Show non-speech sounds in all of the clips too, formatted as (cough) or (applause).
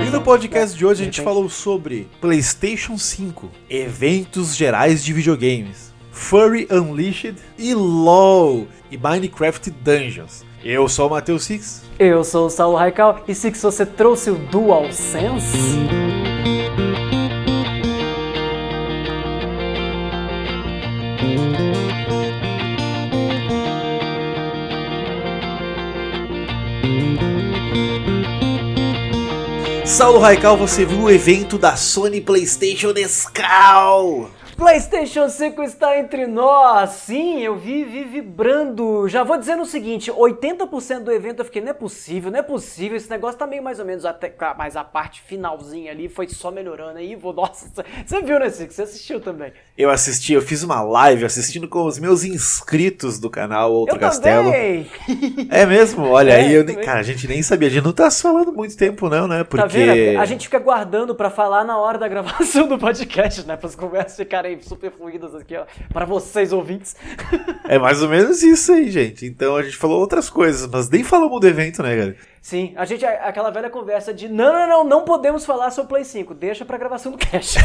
E no podcast de hoje a gente falou sobre PlayStation 5, eventos gerais de videogames, Furry Unleashed e LOL e Minecraft Dungeons. Eu sou o Matheus Six. Eu sou o Saulo Raikal e Six, você trouxe o DualSense? Saulo Raikal, você viu o evento da Sony PlayStation Nescau? PlayStation 5 está entre nós. Sim, eu vi, vi vibrando. Já vou dizendo o seguinte: 80% do evento eu fiquei, não é possível, não é possível. Esse negócio tá meio mais ou menos até. Mas a parte finalzinha ali foi só melhorando. Aí, vou, (laughs) nossa, você viu, né, Cico? Você assistiu também. Eu assisti, eu fiz uma live assistindo com os meus inscritos do canal Outro eu Castelo. Também. É mesmo? Olha, (laughs) É, aí eu, também. cara, a gente nem sabia. A gente não tá falando muito tempo, não, né? Porque. Tá vendo? A gente fica guardando pra falar na hora da gravação do podcast, né? Para as conversas ficarem super fluídas aqui, ó. Para vocês ouvintes. (laughs) É mais ou menos isso aí, gente. Então a gente falou outras coisas, mas nem falamos do evento, né, cara? Sim, a gente, aquela velha conversa de não, não, não, não podemos falar sobre o Play 5, deixa pra gravação do cast. Uh,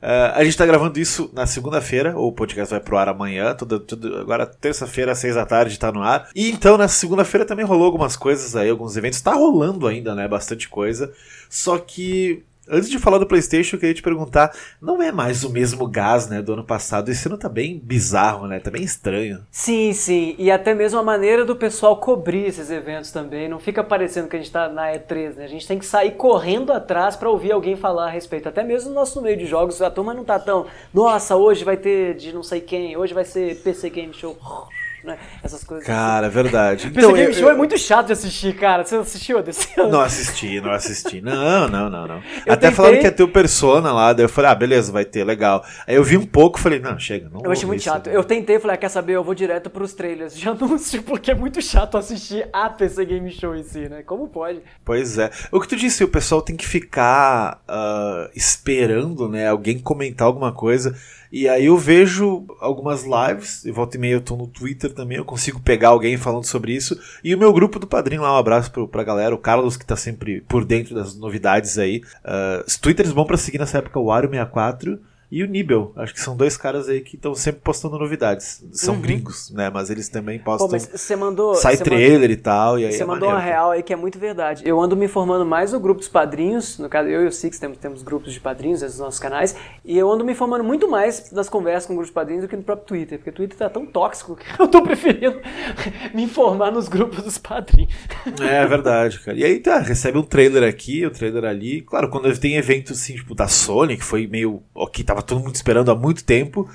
(laughs) a gente tá gravando isso na segunda-feira, o podcast vai pro ar amanhã, tudo, tudo, agora terça-feira, às seis da tarde, tá no ar. E então na segunda-feira também rolou algumas coisas aí, alguns eventos. Tá rolando ainda, né? Bastante coisa. Só que. Antes de falar do PlayStation, eu queria te perguntar: não é mais o mesmo gás, né, do ano passado? Esse ano tá bem bizarro, né? Tá bem estranho. sim, sim, e até mesmo a maneira do pessoal cobrir esses eventos também. Não fica parecendo que a gente tá na E3, né? A gente tem que sair correndo atrás pra ouvir alguém falar a respeito. Até mesmo no nosso meio de jogos, a turma não tá tão. Nossa, hoje vai ter de não sei quem, hoje vai ser PC Game Show. Né? Essas coisas. Cara, é verdade. PC Game eu- Show é eu- muito chato de assistir, cara. Você assistiu desse ano? Não assisti, não assisti. (laughs) Não, não, não, não. Eu Até tentei- falaram que ia ter o Persona lá, daí eu falei, ah, beleza, vai ter, legal. Aí eu vi um pouco falei, não, chega, não Eu achei muito chato. né? Eu tentei, falei, ah, quer saber? Eu vou direto pros trailers de (laughs) anúncio, porque é muito chato assistir a PC Game Show em si, né? Como pode? Pois é. O que tu disse, o pessoal tem que ficar ah, esperando, né, alguém comentar alguma coisa. E aí eu vejo algumas lives, e volta e meia eu tô no Twitter também, eu consigo pegar alguém falando sobre isso. E o meu grupo do padrinho lá, um abraço pro, pra galera, o Carlos que tá sempre por dentro das novidades aí. Ah, os Twitters bom pra seguir nessa época, o Wario64 e o Nibel. Acho que são dois caras aí que estão sempre postando novidades. São Uhum. gringos, né, mas eles também Pô, postam... mas você mandou. Sai trailer e tal, e aí Você é mandou uma real aí que é muito verdade. Eu ando me informando mais no grupo dos padrinhos, no caso eu e o Six temos, temos grupos de padrinhos nos nossos canais, e eu ando me informando muito mais nas conversas com grupos de padrinhos do que no próprio Twitter, porque o Twitter tá tão tóxico que (laughs) eu tô preferindo (laughs) me informar nos grupos dos padrinhos. É verdade, cara. E aí tá, recebe um trailer aqui, o trailer ali. Claro, quando tem evento assim, tipo, da Sony, que foi meio. Ok, tava todo mundo esperando há muito tempo.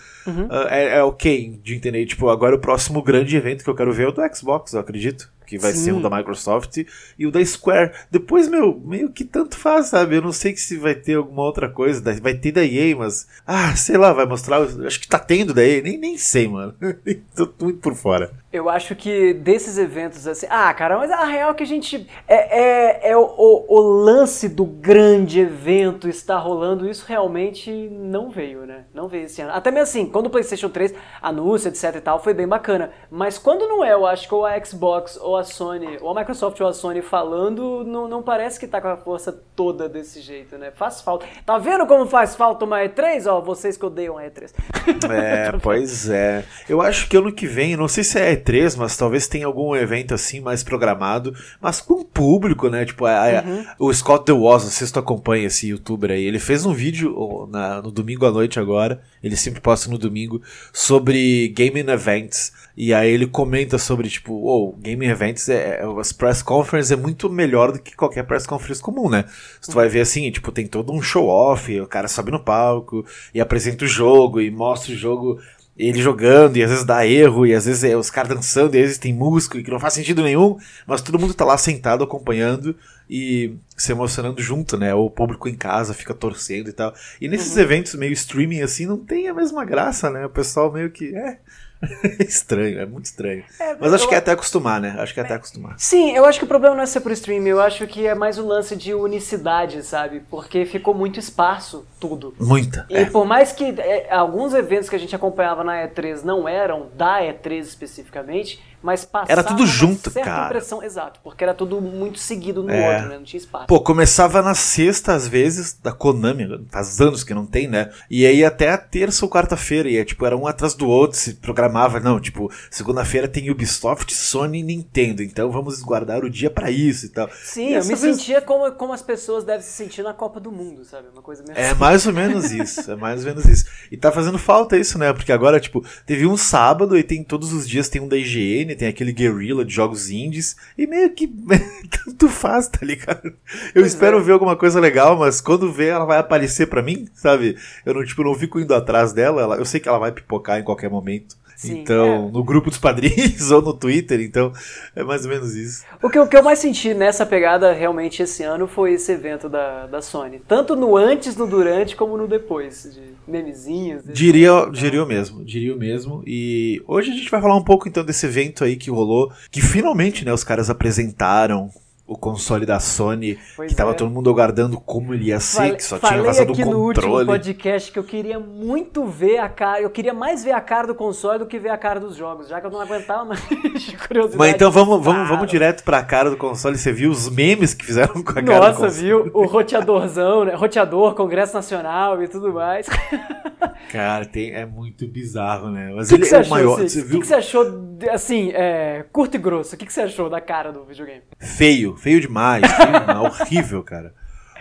ah, é, é ok de entender. Tipo, agora o próximo grande evento que eu quero ver é o do Xbox, eu acredito. Que vai Sim. ser o da Microsoft e o da Square. Depois, meu, meio que tanto faz, sabe? Eu não sei se vai ter alguma outra coisa. Vai ter da EA, mas. Ah, sei lá, vai mostrar. Acho que tá tendo da EA. Nem, nem sei, mano. (laughs) Tô muito por fora. Eu acho que desses eventos assim. Ah, cara, mas a real é que a gente. É, é, é o, o- o lance do grande evento estar rolando, isso realmente não veio, né? Não veio esse ano. Até mesmo assim, quando o PlayStation 3 anuncia, etc e tal, foi bem bacana. Mas quando não é, eu acho que ou a Xbox, ou a Sony, ou a Microsoft ou a Sony falando, não, não parece que tá com a força toda desse jeito, né? Faz falta. Tá vendo como faz falta uma E3? Ó, vocês que odeiam a E3. (laughs) É, pois é. Eu acho que ano que vem, não sei se é E3, mas talvez tenha algum evento assim mais programado, mas com público, né? Tipo, a- a- Uhum. o Scott The Was, não sei se tu acompanha esse youtuber aí, ele fez um vídeo na- no domingo à noite agora, ele sempre posta no domingo, sobre gaming events. E aí ele comenta sobre, tipo, oh, gaming events, é, é- as press conferences é muito melhor do que qualquer press conference comum, né? Se tu vai ver assim, tipo, tem todo um show off, o cara sobe no palco e apresenta o jogo e mostra o jogo ele jogando, e às vezes dá erro, e às vezes é os caras dançando, e às vezes tem músico, e que não faz sentido nenhum, mas todo mundo tá lá sentado acompanhando e se emocionando junto, né? O público em casa fica torcendo e tal. E nesses eventos meio streaming assim, não tem a mesma graça, né? O pessoal meio que. É. (laughs) estranho, é muito estranho. É, Mas acho eu- que é até acostumar, né? Acho que é até acostumar. Sim, eu acho que o problema não é ser por stream, eu acho que é mais o lance de unicidade, sabe? Porque ficou muito esparso tudo. Muita. E É. por mais que é, alguns eventos que a gente acompanhava na E3 não eram da E3 especificamente, mas passava Era tudo junto, certa cara. impressão, exato, porque era tudo muito seguido no É. outro, né? Não tinha espaço. Pô, começava na sexta, às vezes, da Konami, faz anos que não tem, né? E aí até a terça ou quarta-feira, e é, tipo, era um atrás do outro, se programava, não, tipo, segunda-feira tem Ubisoft, Sony e Nintendo, então vamos guardar o dia pra isso e tal. Sim, E eu me vez- sentia como, como as pessoas devem se sentir na Copa do Mundo, sabe? Uma coisa meio É assim. mais ou menos isso, é mais ou menos isso. E tá fazendo falta isso, né? Porque agora, tipo, teve um sábado e tem todos os dias tem um da IGN, tem aquele Guerrilla de jogos indies, e meio que (laughs) tanto faz, tá ligado? Eu Pois espero é. ver alguma coisa legal, mas quando vê ela vai aparecer pra mim, sabe? Eu não, tipo, não fico indo atrás dela, ela- eu sei que ela vai pipocar em qualquer momento. Sim, então, é. no grupo dos padrinhos (laughs) ou no Twitter, então é mais ou menos isso. O que, o que eu mais senti nessa pegada realmente esse ano foi esse evento da, da Sony. Tanto no antes, no durante, como no depois. De memezinhos. Diria, diria o mesmo, diria o mesmo. E hoje a gente vai falar um pouco então desse evento aí que rolou, que finalmente, né, os caras apresentaram o console da Sony, Pois que tava é. todo mundo aguardando como ele ia ser, que só tinha vazado o aqui no último controle. podcast que eu queria muito ver a cara, eu queria mais ver a cara do console do que ver a cara dos jogos, já que eu não aguentava mais de (laughs) curiosidade. Mas então vamos, vamos, vamos direto pra cara do console. Você viu os memes que fizeram com a cara do Nossa, console? viu? O roteadorzão, né? Roteador, Congresso Nacional e tudo mais. (laughs) Cara, tem, é muito bizarro, né? Mas O que, ele que é o maior. O que, que você achou, assim, é, curto e grosso? O que, que você achou da cara do videogame? Feio, feio demais, feio demais, horrível, cara.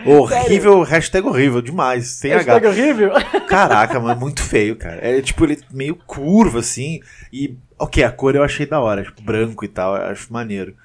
Horrível, hashtag horrível, demais, sem H. Hashtag horrível? Caraca, mas muito feio, cara. É tipo, ele meio curvo, assim. E, ok, a cor eu achei da hora, tipo, branco e tal, eu acho maneiro.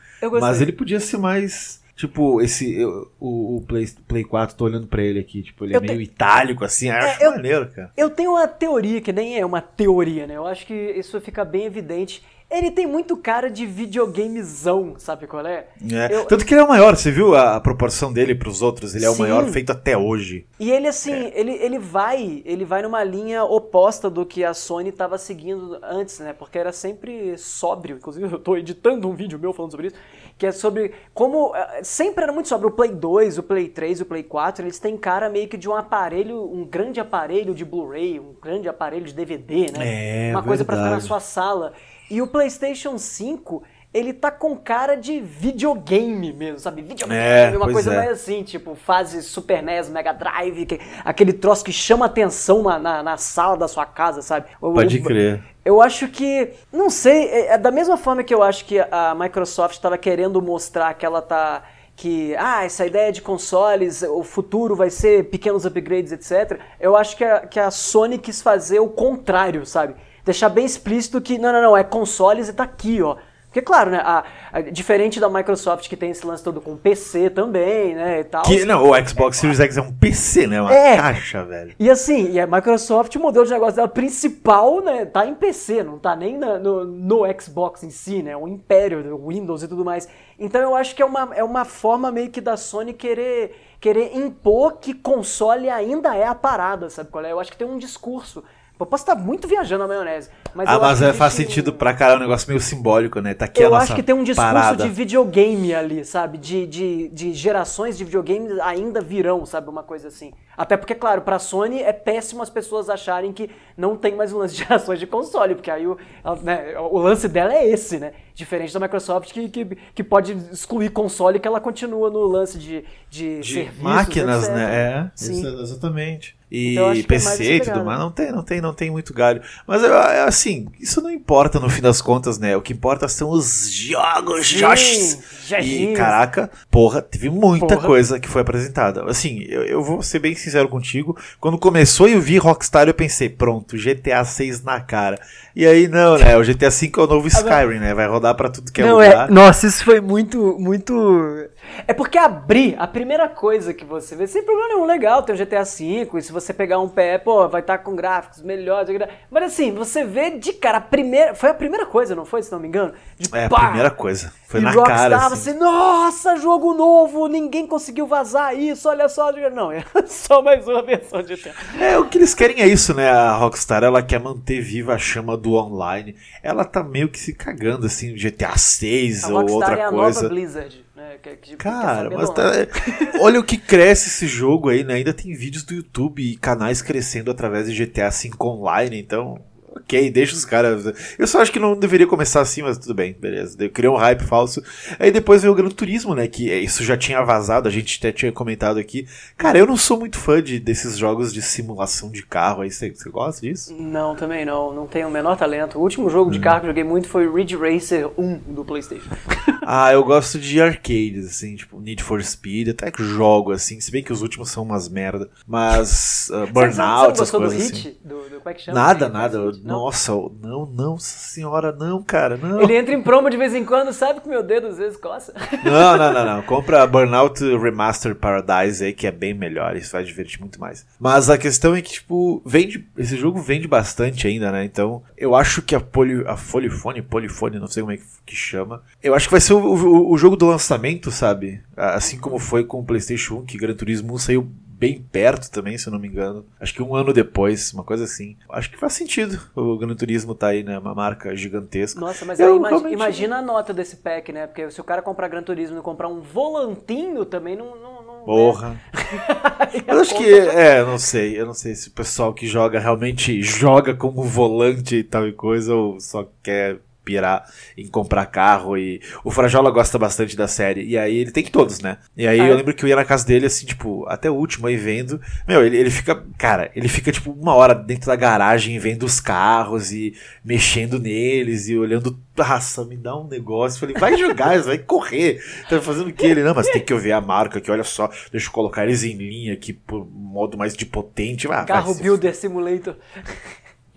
Mas ele podia ser mais. Tipo, esse. eu- o, o Play, Play 4, tô olhando pra ele aqui, tipo, ele é Eu meio te- itálico, assim, eu acho eu- maneiro, cara. Eu tenho uma teoria, que nem é uma teoria, né? Eu acho que isso fica bem evidente. Ele tem muito cara de videogamezão, sabe qual é? É. Eu- Tanto que ele é o maior, você viu a, proporção dele pros outros? Ele é o Sim. maior feito até hoje. E ele assim, É. ele, ele vai, ele vai numa linha oposta do que a Sony estava seguindo antes, né? Porque era sempre sóbrio. Inclusive, eu tô editando um vídeo meu falando sobre isso, que é sobre como eh, sempre era muito sóbrio. O Play 2, o Play 3, o Play 4, eles têm cara meio que de um aparelho, um grande aparelho de Blu-ray, um grande aparelho de DVD, né? É, Uma coisa pra ficar na verdade. sua sala. E o PlayStation 5, ele tá com cara de videogame mesmo, sabe? Videogame, É, uma pois coisa é. mais assim, tipo, fase Super NES, Mega Drive, que- aquele troço que chama atenção na, na, na sala da sua casa, sabe? Pode crer. Eu acho que, não sei, é, é da mesma forma que eu acho que a Microsoft estava querendo mostrar que ela tá que ah, essa ideia de consoles, o futuro vai ser pequenos upgrades, etc. Eu acho que a, que a Sony quis fazer o contrário, sabe? Deixar bem explícito que não, não, não, é consoles e tá aqui, ó. Porque, claro, né, a- a- diferente da Microsoft que tem esse lance todo com PC também, né, e tal. Que, não, o Xbox Series X é um PC, né? Uma É. caixa, velho. E assim, e a Microsoft, o modelo de negócio dela principal, né, tá em PC, não tá nem na- no, no Xbox em si, né, o império do Windows e tudo mais. Então eu acho que é uma, é uma forma meio que da Sony querer, querer impor que console ainda é a parada, sabe qual é? Eu acho que tem um discurso. Eu posso estar muito viajando na maionese, mas ah, mas é, que faz um- sentido pra caralho, um negócio meio simbólico, né? Tá aqui a eu nossa acho que tem um discurso parada. de videogame ali, sabe? De, de, de gerações de videogames ainda virão, sabe? Uma coisa assim. Até porque, claro, pra Sony é péssimo as pessoas acharem que não tem mais um lance de (laughs) gerações de console, porque aí o, né, o lance dela é esse, né? Diferente da Microsoft que, que, que pode excluir console que ela continua no lance de, de, de serviços, máquinas, etc. né? É, Sim. exatamente. E Então, é PC essa e tudo mais, não tem, não tem, não tem muito galho. Mas é assim, isso não importa no fim das contas, né? O que importa são os jogos, Josh. E caraca, porra, teve muita Porra. coisa que foi apresentada. Assim, eu, eu vou ser bem sincero contigo. Quando começou e eu vi Rockstar, eu pensei, pronto, GTA 6 na cara. E aí, não, né? O GTA 5 é o novo (laughs) Skyrim, né? Vai rodar pra tudo que é não lugar. é. Nossa, isso foi muito, muito. É porque abrir, a primeira coisa que você vê, sem problema nenhum, legal, tem o GTA V, e se você pegar um pé, pô, vai estar com gráficos melhores. Mas assim, você vê de cara, a primeira. Foi a primeira coisa, não foi, se não me engano? De É a pá! primeira coisa. Foi e na Rockstar, cara. Assim. você, nossa, jogo novo, ninguém conseguiu vazar isso, olha só. Não, é (laughs) só mais uma versão de GTA. É, o que eles querem é isso, né? A Rockstar, ela quer manter viva a chama do online. Ela tá meio que se cagando, assim, GTA 6 A ou Rockstar outra é a coisa. nova Blizzard. Né? Que, que, Cara, mas tá... (laughs) olha o que cresce esse jogo aí, né? Ainda tem vídeos do YouTube e canais crescendo através de GTA V Online, então ok, deixa os caras. Eu só acho que não deveria começar assim, mas tudo bem, beleza. Criou um hype falso. Aí depois veio o Gran Turismo, né? Que isso já tinha vazado, a gente até tinha comentado aqui. Cara, eu não sou muito fã de, desses jogos de simulação de carro aí. Você, você gosta disso? Não, também não. Não tenho o menor talento. O último jogo de hum. carro que eu joguei muito foi Ridge Racer 1 do PlayStation. (laughs) ah, eu gosto de arcades, assim, tipo Need for Speed, até que jogo, assim. Se bem que os últimos são umas merda. Mas uh, Burnout, essas coisas. Do assim. hit? Do, do, como é que chama? Nada, nada. Nossa, não, não, senhora, não, cara, não. Ele entra em promo de vez em quando, sabe que meu dedo às vezes coça. Não, não, não, não. (laughs) Compra Burnout Remaster Paradise aí, que é bem melhor. Isso vai divertir muito mais. Mas a questão é que, tipo, vende. Esse jogo vende bastante ainda, né? Então, eu acho que a, poli, a Folifone, Polifone, não sei como é que, que chama. Eu acho que vai ser o, o, o jogo do lançamento, sabe? Assim como foi com o PlayStation 1, que Gran Turismo 1 saiu bem perto também, se eu não me engano. Acho que um ano depois, uma coisa assim. Acho que faz sentido o Gran Turismo tá aí, né? Uma marca gigantesca. Nossa, mas aí imagina, imagina a nota desse pack, né? Porque se o cara comprar Gran Turismo e comprar um volantinho também não. não, Porra. (laughs) Eu acho que. É, não sei. Eu não sei se o pessoal que joga realmente joga como volante e tal e coisa ou só quer pirar em comprar carro e o Frajola gosta bastante da série e aí ele tem que todos, né? E aí ah, eu é? lembro que eu ia na casa dele assim, tipo, até o último aí vendo, meu, ele, ele fica, cara, ele fica tipo uma hora dentro da garagem vendo os carros e mexendo neles e olhando, nossa, me dá um negócio, eu falei, vai jogar, (laughs) vai correr, tá fazendo o que ele? Não, mas tem que ouvir a marca que olha só, deixa eu colocar eles em linha aqui por modo mais de potente, ah, Carro Builder Simulator.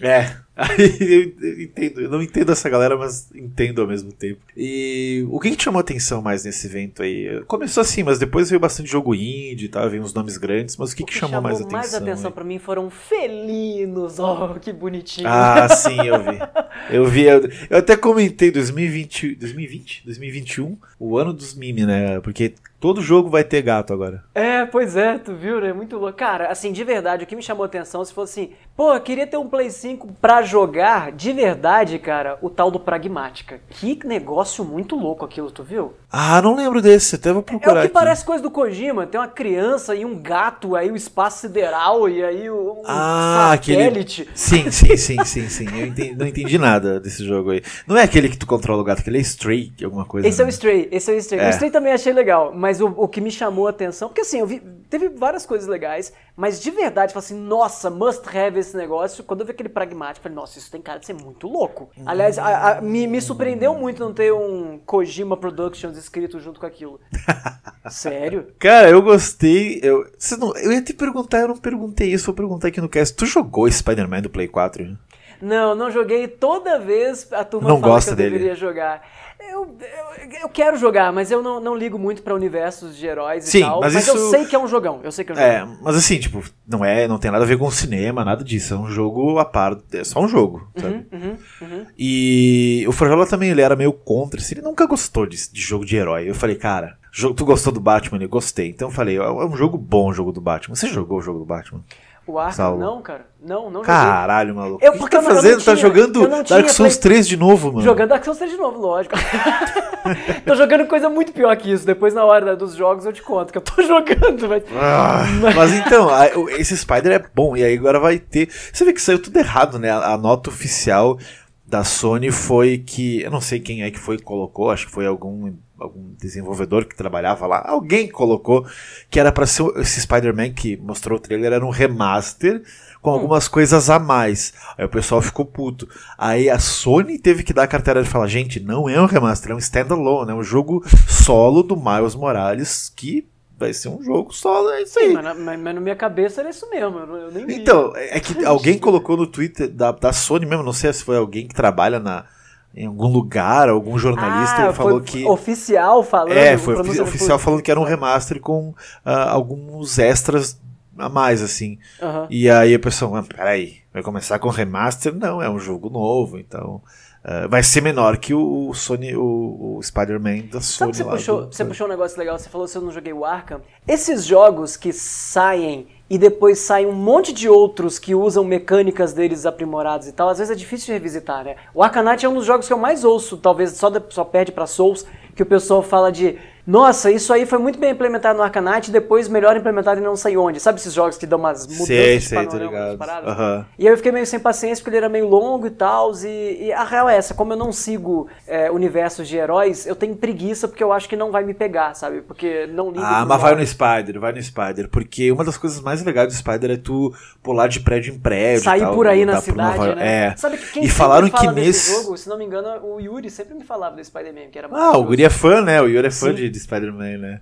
É, Aí eu entendo, eu não entendo essa galera, mas entendo ao mesmo tempo. E o que, que chamou atenção mais nesse evento aí? Começou assim, mas depois veio bastante jogo indie, tá? veio uns nomes grandes, mas o que, o que, que chamou, chamou, mais atenção? mais atenção para mim foram felinos, (laughs) oh, que bonitinho. Ah, sim, eu vi. Eu vi, eu, eu até comentei 2020, 2020, 2021, o ano dos memes, né? Porque Todo jogo vai ter gato agora. É, pois é, tu viu, né? Muito louco. Cara, assim, de verdade, o que me chamou atenção se fosse assim, pô, eu queria ter um Play 5 pra jogar, de verdade, cara, o tal do Pragmática. Que negócio muito louco aquilo, tu viu? Ah, não lembro desse, até vou procurar. É o que aqui. parece coisa do Kojima. Tem uma criança e um gato, aí o espaço sideral e aí o um ah, satélite. Aquele... Sim, sim, sim, sim, sim. Eu entendi, não entendi nada desse jogo aí. Não é aquele que tu controla o gato, aquele é Stray, alguma coisa. Esse né? é o Stray, esse é o Stray. É. O Stray também achei legal, mas mas o, o que me chamou a atenção, porque assim, eu vi, teve várias coisas legais, mas de verdade, eu falei assim, nossa, must have esse negócio. Quando eu vi aquele pragmático, eu falei, nossa, isso tem cara de ser muito louco. Uhum. Aliás, a, a, me, me surpreendeu muito não ter um Kojima Productions escrito junto com aquilo. (laughs) Sério? Cara, eu gostei. Eu, não, eu ia te perguntar, eu não perguntei isso, vou perguntar aqui no cast. Tu jogou Spider-Man do Play 4? Não, não joguei. Toda vez a turma não fala gosta que eu dele. deveria jogar. Eu, eu, eu, quero jogar, mas eu não, não ligo muito para universos de heróis Sim, e tal. Mas, mas isso... eu sei que é um jogão. Eu sei que é um é, jogão. mas assim, tipo, não é, não tem nada a ver com cinema, nada disso. É um jogo a par, é só um jogo, uhum, sabe? Uhum, uhum. E o Frajola também ele era meio contra, assim, ele nunca gostou de, de jogo de herói. Eu falei, cara, tu gostou do Batman? Eu gostei. Então eu falei, é um jogo bom o jogo do Batman. Você jogou o jogo do Batman? O Arkham, não, cara. Não, não Caralho, joguei. maluco. Eu, o que tá fazendo? Tá jogando Dark Souls Play... 3 de novo, mano. Jogando Dark Souls 3 de novo, lógico. (laughs) tô jogando coisa muito pior que isso. Depois, na hora dos jogos, eu te conto que eu tô (laughs) jogando. Mas, ah, (laughs) mas então, esse Spider é bom. E aí agora vai ter. Você vê que saiu tudo errado, né? A nota oficial da Sony foi que. Eu não sei quem é que foi que colocou, acho que foi algum algum desenvolvedor que trabalhava lá, alguém colocou que era para ser esse Spider-Man que mostrou o trailer era um remaster com hum. algumas coisas a mais. Aí o pessoal ficou puto. Aí a Sony teve que dar a carteira de falar, gente, não é um remaster, é um standalone, é um jogo solo do Miles Morales que vai ser um jogo solo, é isso aí. Sim, mas, na, mas, na minha cabeça era isso mesmo, eu, eu nem Então, é que (laughs) alguém colocou no Twitter da, da Sony mesmo, não sei se foi alguém que trabalha na em algum lugar, algum jornalista ah, falou que. Oficial falando. É, foi oficial falando que era um remaster com uh, alguns extras a mais, assim. Uhum. E aí a pessoa, ah, peraí, vai começar com remaster? Não, é um jogo novo, então. Uh, vai ser menor que o, Sony, o, o Spider-Man da Sony. Sabe você, puxou, do... você puxou um negócio legal, você falou que eu não joguei o Arkham. Esses jogos que saem e depois sai um monte de outros que usam mecânicas deles aprimoradas e tal, às vezes é difícil de revisitar, né? O Arcanite é um dos jogos que eu mais ouço, talvez só, de, só perde para Souls, que o pessoal fala de Nossa, isso aí foi muito bem implementado no Arcanite, depois melhor implementado e não sei onde. Sabe esses jogos que dão umas mudanças Sei, de sei, tô panorama, paradas? Aham. E aí eu fiquei meio sem paciência porque ele era meio longo e tal. E, e a real é essa, como eu não sigo é, universos de heróis, eu tenho preguiça porque eu acho que não vai me pegar, sabe? Porque não ligo Ah, mas vai no Spider, vai no Spider. Porque uma das coisas mais legais do Spider é tu pular de prédio em prédio. Sair tal, por aí na cidade, Nova- né? É. Sabe que quem e falaram fala que nesse. jogo, se não me engano, o Yuri sempre me falava desse Spider-Man, que era Ah, o. Guri é fã, né? O Yuri é fã Sim. de, de Spider-Man, né?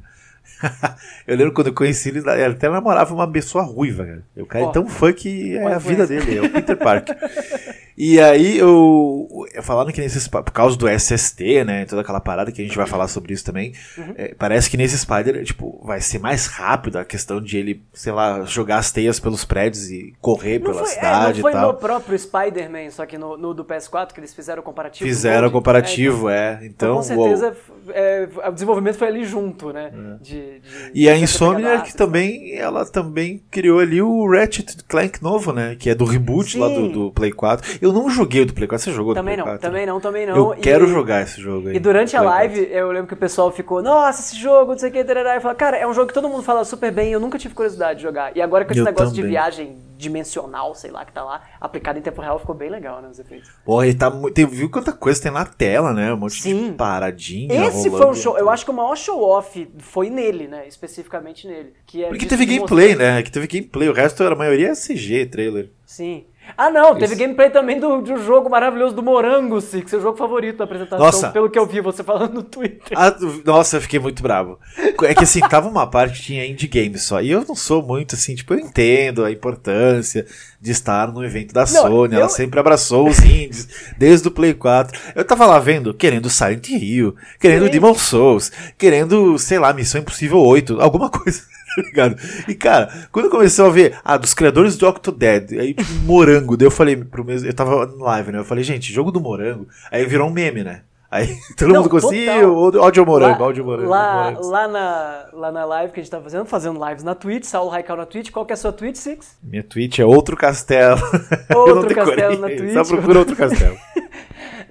(laughs) eu lembro quando eu conheci ele, ele até namorava uma pessoa ruiva, cara. O cara Ó. é tão fã que é a vida dele, é o Peter Parker. (laughs) e aí eu. Falaram que nesses. Por causa do SST, né? Toda aquela parada que a gente vai falar sobre isso também. Uhum. é, parece que nesse Spider, tipo, vai ser mais rápido a questão de ele, sei lá, jogar as teias pelos prédios e correr Não pela foi, é, cidade não foi e tal. no próprio Spider-Man, só que no, no do PS4, que eles fizeram o comparativo. Fizeram Gold. comparativo, É, é. então, Então, com uou. certeza, é, o desenvolvimento foi ali junto, né? De, de- E a dessa Insomniac pegadaça. também, ela também criou ali o Ratchet Clank novo, né? Que é do reboot lá do, Sim. do Play 4. Eu não joguei o do Play 4, você jogou Também do Play não, 4? também não, também não. Eu E- quero jogar esse jogo aí. E durante a live, 4. eu lembro que o pessoal ficou, nossa, esse jogo, não sei o que, tarará. eu falei, cara, é um jogo que todo mundo fala super bem, eu nunca tive curiosidade de jogar. E agora com esse Eu negócio de também. viagem dimensional, sei lá, que tá lá, aplicado em tempo real, ficou bem legal, né, os efeitos. Porra, e tá, mu- tem, viu quanta coisa tem na tela, né? Um monte Sim. de paradinha. Esse foi um show, eu acho que o maior show-off foi nele, né, especificamente nele. Que é Porque teve de gameplay, né? Que teve gameplay. O resto, a maioria é CG, trailer. Sim. Ah, não, teve Isso. gameplay também do, do jogo maravilhoso do Morango, Six, seu jogo favorito da apresentação, Nossa. pelo que eu vi você falando no Twitter. Ah, nossa, eu fiquei muito bravo. É que assim, tava uma parte que tinha indie games só. E eu não sou muito assim, tipo, eu entendo a importância de estar no evento da Sony. eu- Ela sempre abraçou os indies, desde o Play 4. Eu tava lá vendo, querendo Silent Hill, querendo Sim. Demon Souls, querendo, sei lá, Missão Impossível 8, alguma coisa. (laughs) ligado? E cara, quando começou a ver, ah, dos criadores do Octodad, aí tipo, morango, daí eu falei pro mesmo, eu tava no live, né? Eu falei, gente, jogo do morango, aí virou um meme, né? Aí (laughs) todo Não, mundo conseguiu, total. áudio morango, áudio morango. lá, morangos. lá, na, lá na live que a gente tava fazendo, fazendo lives na Twitch, Saulo Raical na Twitch, qual que é a sua Twitch, Six? Minha Twitch é outro castelo. (laughs) Outro castelo na Twitch. Só procura outro castelo.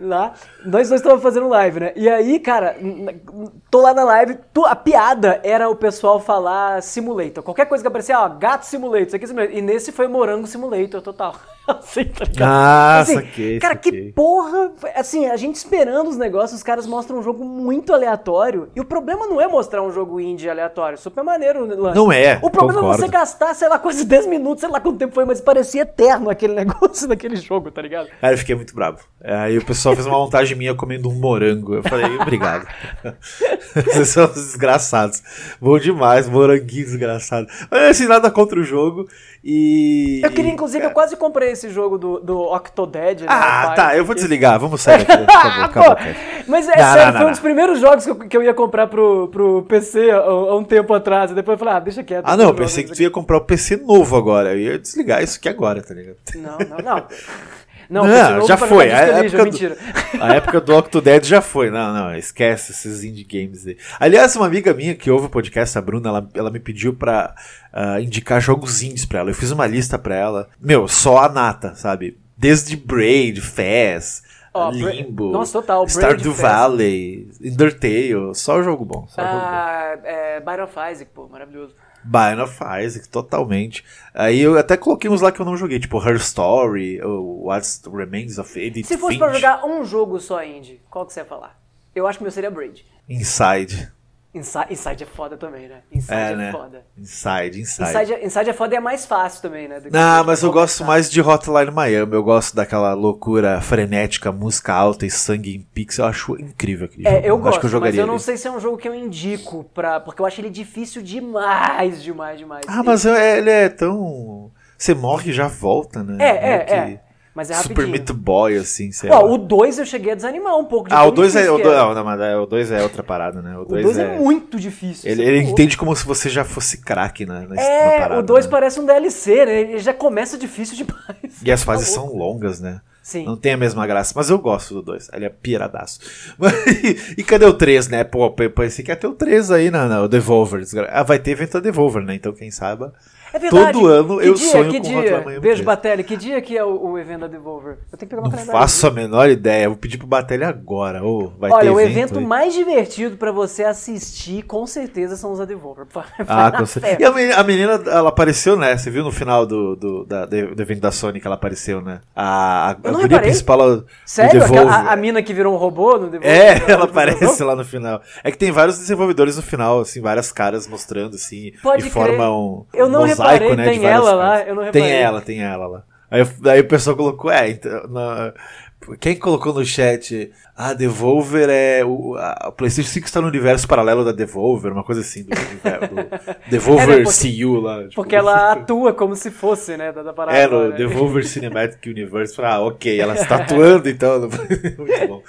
Lá, nós dois estávamos fazendo live, né? E aí, cara, tô lá na live, tu- a piada era o pessoal falar simulator. Qualquer coisa que aparecia, ó, gato simulator, isso aqui é simulator. E nesse foi morango simulator total. (laughs) (laughs) assim, tá ligado? Ah, Assim, saquei, Cara, que saquei. porra. Assim, a gente esperando os negócios, os caras mostram um jogo muito aleatório. E o problema não é mostrar um jogo indie aleatório. Super maneiro, né, Lance? Não é, O problema é concordo. você gastar, sei lá, quase 10 minutos, sei lá quanto tempo foi, mas parecia eterno aquele (laughs) negócio daquele jogo, tá ligado? Aí eu fiquei muito bravo. Aí o pessoal fez uma montagem minha comendo um morango. Eu falei, obrigado. (laughs) Vocês são desgraçados. Bom demais, moranguinho desgraçado. Mas assim, nada contra o jogo. E. Eu queria, inclusive, eu quase comprei esse jogo do, do Octodad. né, Ah, pai, tá, eu vou desligar. Vamos sair daqui. Acabou, (laughs) acabou. Pô, acabou. mas é Não, sério, não, foi não, um dos primeiros jogos que eu, que eu ia comprar pro, pro PC há, há um tempo atrás. E depois eu falei, ah, deixa quieto. Ah, não, eu pensei que tu ia comprar o PC novo agora. Eu ia desligar isso aqui agora, tá ligado? Não, não, não. (laughs) Não, Não, já foi. A (laughs) época, do, a época do Octodad já foi. Não, não, esquece esses indie games aí. Aliás, uma amiga minha que ouve o podcast, a Bruna, ela, ela me pediu pra ah, indicar jogos indies pra ela. Eu fiz uma lista pra ela. Meu, só a nata, sabe? Desde Braid, Fez, Bra- Limbo, Nossa, total, Stardew. Valley, Undertale. Só jogo bom. Só jogo bom. Ah, é, Byron of Isaac, pô, maravilhoso. Bind of Isaac, totalmente. Aí eu até coloquei uns lá que eu não joguei, tipo Her Story, ou What's Remains of Edith Se fosse Finch, pra jogar um jogo só indie, qual que você ia falar? Eu acho que o meu seria Braid. Inside. Inside, Inside é foda também, né? Inside É, é, né? foda. Inside, Inside. Inside, é- Inside é foda e é mais fácil também, né? Não, mas eu gosto começar. mais de Hotline Miami. Eu gosto daquela loucura frenética, música alta e sangue em pixel. Eu acho incrível aquele jogo. É, eu acho gosto, que eu mas eu não sei se é um jogo que eu indico pra. Porque eu acho ele difícil demais, demais, demais. Ah, mas é- ele é tão. Você morre e já volta, né? É, é, Meio que é. Mas é Super. Meat Boy, assim, sei Ó, lá. o 2 eu cheguei a desanimar um pouco. de Ah, o 2 é. difícil O que 2 era. não, não, mas é- o dois é outra parada, né? O O 2 2 é. é... muito difícil. Ele, ele entende como se você já fosse craque na, na, É, parada. o 2 né? parece um DLC, né? Ele já começa difícil demais. E as fases Tá são longas, né? Sim. Não tem a mesma graça, mas eu gosto do 2. Ele é piradaço. Mas, (laughs) e cadê o 3, né? Pô, pensei que ia ter o 3 aí na, na o Devolver. Ah, vai ter evento da Devolver, né? Então quem saiba. É verdade. Todo ano Que eu dia, sonho que com dia? Hotline Miami Beijo, 3. Batelli. Que dia que é o, o evento da Devolver? Eu tenho que pegar uma Não faço a menor ideia. Vou pedir pro Batelli agora. Ô, vai Olha, ter o evento mais divertido pra você assistir, com certeza, são os da Devolver. (laughs) Ah, com certeza. E a menina, ela apareceu, né? Você viu no final do, do, da- do evento da Sony que ela apareceu, né? A, a, a guria principal Sério? Devolver. A, a mina que virou um robô no Devolver? É, ela aparece lá no final. É que tem vários desenvolvedores no final, assim, várias caras mostrando, assim, Pode e crer. forma um Eu não mosaico, né, tem de ela lá, eu não Tem reparei. ela, tem ela lá. Aí, aí o pessoal colocou, é, então, na- quem colocou no chat, ah, Devolver é, o, a, o PlayStation 5 está no universo paralelo da Devolver, uma coisa assim, do, do (laughs) Devolver É, né, porque- CU lá. tipo, Porque ela (laughs) atua como se fosse, né, da, da parada. é, no né? Devolver (laughs) Cinematic Universe. Ah, ok, ela está atuando, então. Muito bom.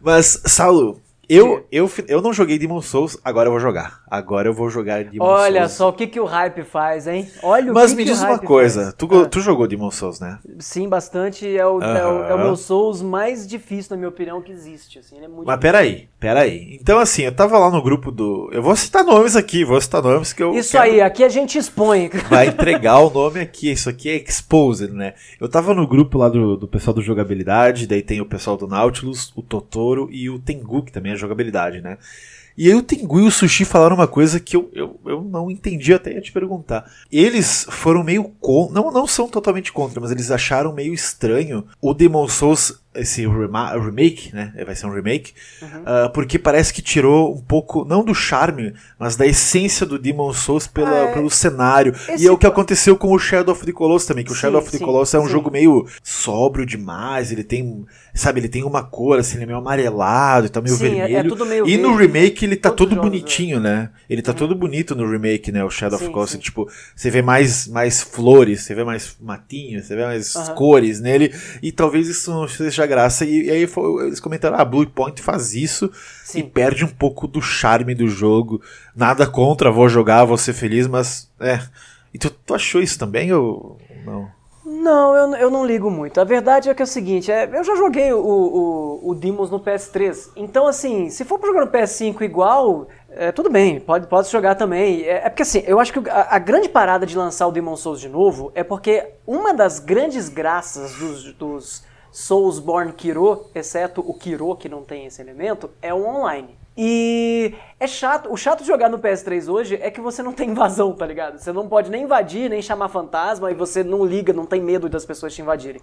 Mas, Saulo, eu, eu, eu não joguei Demon Souls, agora eu vou jogar. Agora eu vou jogar Demon Olha Souls. só o que, que o hype faz, hein? Olha o Mas que me que diz uma coisa, tu, Ah. tu jogou Demon Souls, né? Sim, bastante. É o, é, o, é o meu Souls mais difícil, na minha opinião, que existe. Assim, é muito Mas peraí, peraí. Então, assim, eu tava lá no grupo do. Eu vou citar nomes aqui, vou citar nomes que eu. Isso quero- aí, aqui a gente expõe. (laughs) Vai entregar o nome aqui, isso aqui é Exposed, né? Eu tava no grupo lá do, do pessoal do jogabilidade, daí tem o pessoal do Nautilus, o Totoro e o Tengu, que também é jogabilidade, né? E aí o Tengu e o Sushi falaram uma coisa que eu, eu, eu não entendi, até ia te perguntar. Eles foram meio contra, não, não são totalmente contra, mas eles acharam meio estranho o Demon Souls, esse rema- remake, né? Vai ser um remake, ah, porque parece que tirou um pouco, não do charme, mas da essência do Demon Souls pela, Ah, é. pelo cenário. Esse E é o que aconteceu com o Shadow of the Colossus também, que o Sim, Shadow of the sim, Colossus é um sim. jogo meio sóbrio demais, ele tem, sabe, ele tem uma cor assim, ele é meio amarelado, tá meio Sim, é- é vermelho. meio e no verde, remake ele tá todo jogos, bonitinho, né? Ele tá todo bonito no remake, né, o Shadow of the Colossus, tipo, você vê mais mais flores, você vê mais matinhos, você vê mais Aham. cores nele, e talvez isso não seja graça. E, e aí foi- eles comentaram, ah, Blue Point faz isso e Sim. perde um pouco do charme do jogo. Nada contra, vou jogar, vou ser feliz, mas é. E tu, tu achou isso também ou não? Não, eu, eu não ligo muito. A verdade é que é o seguinte, é, eu já joguei o, o, o Demons no PS3. Então, assim, se for pra jogar no PS5 igual, é, tudo bem, pode, pode jogar também. É, é porque, assim, eu acho que a, a grande parada de lançar o Demon Souls de novo é porque uma das grandes graças dos, dos Soulsborne Kiro, exceto o Kiro, que não tem esse elemento, é o online. E é chato, o chato de jogar no PS3 hoje é que você não tem invasão, tá ligado? Você não pode nem invadir, nem chamar fantasma, e você não liga, não tem medo das pessoas te invadirem.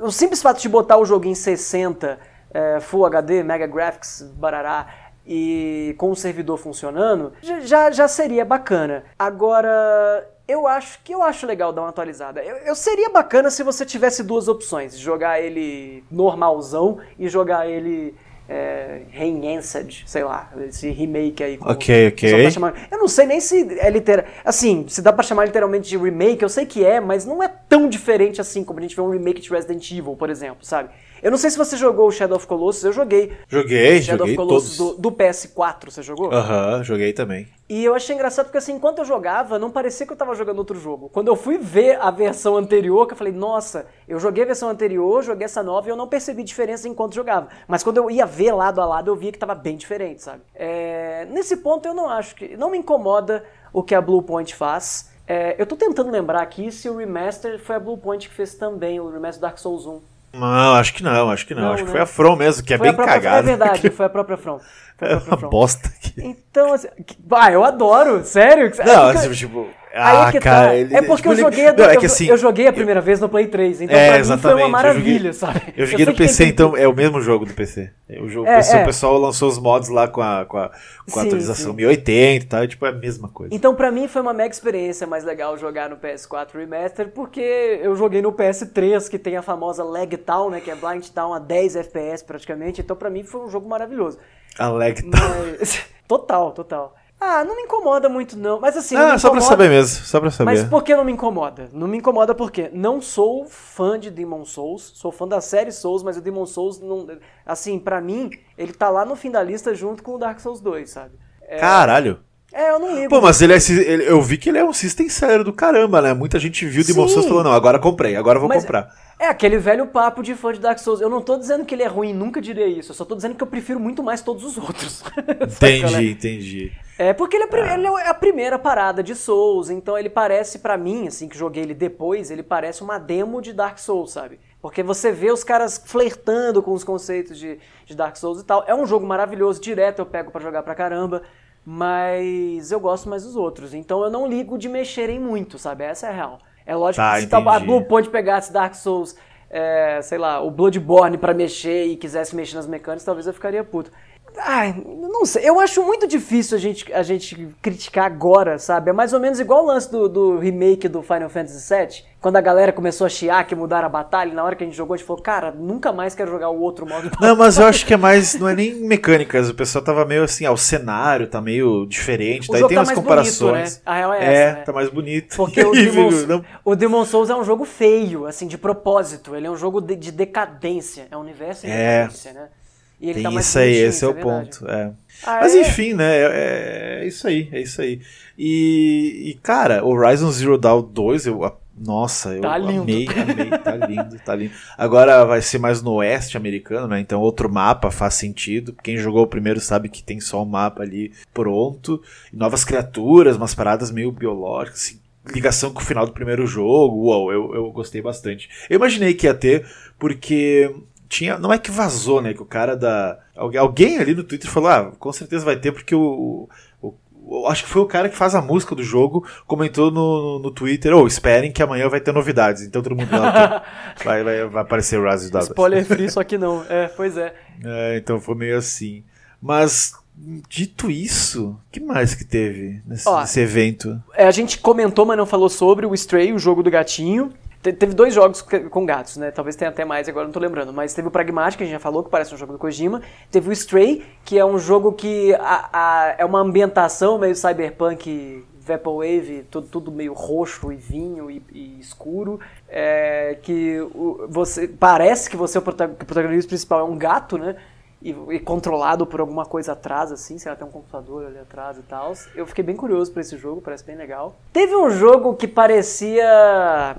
O simples fato de botar o jogo em 60, é, Full HD, Mega Graphics, barará, e com o servidor funcionando, já, já seria bacana. Agora, eu acho que eu acho legal dar uma atualizada. Eu, eu seria bacana se você tivesse duas opções: jogar ele normalzão e jogar ele é, reenhanced, sei lá, esse remake aí. como Ok, ok. tá. Eu não sei nem se é literal. Assim, se dá pra chamar literalmente de remake, eu sei que é, mas não é tão diferente assim como a gente vê um remake de Resident Evil, por exemplo, sabe? Eu não sei se você jogou o Shadow of Colossus, eu joguei. Joguei, Shadow joguei of Colossus todos. do, do PS4, você jogou? Aham, joguei também. E eu achei engraçado porque assim, enquanto eu jogava, não parecia que eu tava jogando outro jogo. Quando eu fui ver a versão anterior, que eu falei, nossa, eu joguei a versão anterior, joguei essa nova e eu não percebi diferença enquanto jogava. Mas quando eu ia ver lado a lado, eu via que tava bem diferente, sabe? É, nesse ponto eu não acho que. Não me incomoda o que a Bluepoint faz. É, eu tô tentando lembrar aqui se o remaster foi a Bluepoint que fez também, o remaster Dark Souls 1. Não, acho que não, acho que não. Não, acho que né? foi a From mesmo, que é Foi bem própria, cagado. É verdade, (laughs) foi a própria From. (laughs) A É uma bosta. Que... Então, assim, que- ah, eu adoro, sério. Não, É assim, tipo... Aí Ah, é que cara, tá. ele- é porque tipo, eu joguei, (laughs) Não, é eu, que assim... eu joguei a primeira vez no Play 3, então É, pra mim foi uma eu maravilha, joguei- sabe? Eu joguei no que PC, então é o mesmo jogo do PC. O, jogo, É, o é. pessoal lançou os mods lá com a, com a, com a Sim, atualização sim. 1080 e tal, tipo, é a mesma coisa. Então pra mim foi uma mega experiência mais legal jogar no PS4 Remaster, porque eu joguei no PS3, que tem a famosa Lag Town, né, que é Blind Town a 10 FPS praticamente, então pra mim foi um jogo maravilhoso. A lag tá... Mas... (laughs) total, total. Ah, não me incomoda muito não, mas assim, Ah, me só pra saber mesmo, só pra saber. Mas por que não me incomoda? Não me incomoda porque não sou fã de Demon Souls, sou fã da série Souls, mas o Demon Souls não, assim, pra mim, ele tá lá no fim da lista junto com o Dark Souls 2, sabe? É, Caralho. É, eu não ligo. Pô, mas ele é, ele- eu vi que ele é um system sério do caramba, né? Muita gente viu Demon Sim. Souls e falou, não, agora comprei, agora vou Mas comprar. É aquele velho papo de fã de Dark Souls. Eu não tô dizendo que ele é ruim, nunca direi isso. Eu só tô dizendo que eu prefiro muito mais todos os outros. (laughs) Saca, né? Entendi, entendi. É, porque ele é, ah. ele é, a primeira parada de Souls, então ele parece para mim, assim, que joguei ele depois, ele parece uma demo de Dark Souls, sabe? Porque você vê os caras flertando com os conceitos de, de Dark Souls e tal. É um jogo maravilhoso, direto eu pego para jogar pra caramba, mas eu gosto mais dos outros. Então eu não ligo de mexerem muito, sabe? Essa é a real. É lógico tá, que se a Blue Point pegasse Dark Souls, é, sei lá, o Bloodborne para mexer e quisesse mexer nas mecânicas, talvez eu ficaria puto. Ai, não sei. Eu acho muito difícil a gente, a gente criticar agora, sabe? É mais ou menos igual o lance do, do remake do Final Fantasy VII. Quando a galera começou a chiar que mudaram a batalha, e na hora que a gente jogou, a gente falou, cara, nunca mais quero jogar o outro modo. Não, mas eu acho que é mais. Não é nem mecânicas. O pessoal tava meio assim, ah, o cenário tá meio diferente. Daí tem tá umas comparações. Bonito, né? A real é, é essa. É, tá mais bonito. Porque (laughs) o Demon, o Demon Souls é um jogo feio, assim, de propósito. Ele é um jogo de, de decadência. É um universo em é. decadência, né? E ele Tem tá mais isso aí, esse é, é o ponto. É. Ah, Mas é? enfim, né? É, é, isso aí, é isso aí. E, e, cara, Horizon Zero Dawn 2, eu. Nossa, eu tá amei, amei, tá (laughs) lindo, tá lindo. Agora vai ser mais no oeste americano, né? Então outro mapa faz sentido. Quem jogou o primeiro sabe que tem só um mapa ali pronto. Novas criaturas, umas paradas meio biológicas, assim, ligação com o final do primeiro jogo. Uau, eu, eu gostei bastante. Eu imaginei que ia ter, porque tinha. Não é que vazou, né? Que o cara da. Alguém ali no Twitter falou: ah, com certeza vai ter, porque o, o, o acho que foi o cara que faz a música do jogo, comentou no, no Twitter, ou oh, esperem que amanhã vai ter novidades. Então todo mundo (laughs) vai, vai, vai aparecer o Dadas. Spoiler free, (laughs) só que não. É, pois é. é. Então foi meio assim. Mas, dito isso, o que mais que teve nesse, Ó, nesse evento? É, a gente comentou, mas não falou sobre o Stray, o jogo do gatinho. Teve dois jogos com gatos, né? Talvez tenha até mais, agora não tô lembrando. Mas teve o Pragmatic, que a gente já falou, que parece um jogo do Kojima. Teve o Stray, que é um jogo que a, a, é uma ambientação meio cyberpunk, Vaporwave, tudo, tudo meio roxo e vinho e, e escuro. É, que o, você parece que você é o protagonista principal é um gato, né? E, e, controlado por alguma coisa atrás, assim, sei lá, tem um computador ali atrás e tal. Eu fiquei bem curioso por esse jogo, parece bem legal. Teve um jogo que parecia.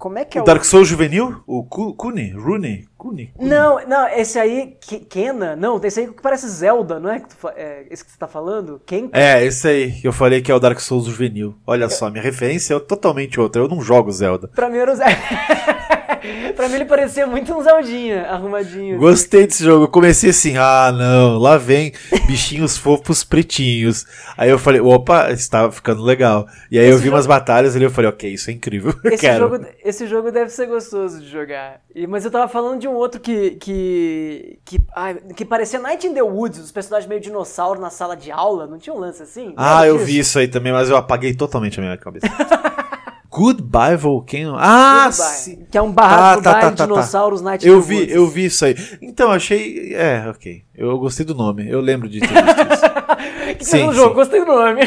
Como é que é o. Dark Souls juvenil? O Kuni? Rune? Kuni? Não, não, esse aí, Kena, não, esse aí que parece Zelda, não é? é esse que você tá falando? Ken? É, esse aí, que eu falei que é o Dark Souls juvenil. Olha só, minha referência é totalmente outra, eu não jogo Zelda. Pra mim era o Zelda. (laughs) (laughs) pra mim ele parecia muito um Zeldinha, arrumadinho. Gostei desse jogo. Eu comecei assim, ah, não, lá vem bichinhos fofos pretinhos. Aí eu falei, opa, estava ficando legal. E aí esse eu vi jogo... umas batalhas ali eu falei, ok, isso é incrível. Esse, jogo, esse jogo deve ser gostoso de jogar. E, mas eu tava falando de um outro que. que. que, ai, que parecia Night in the Woods, os personagens meio dinossauro na sala de aula. Não tinha um lance assim? Ah, eu vi isso aí também, mas eu apaguei totalmente a minha cabeça. (laughs) Goodbye Volcano. Ah, Goodbye. Que é um barraco ah, tá, tá, tá, dinossauros Night Eu vi, Woods. eu vi isso aí. Então, achei. É, ok. Eu gostei do nome. Eu lembro de isso. (laughs) que sim, jogo, gostei do nome.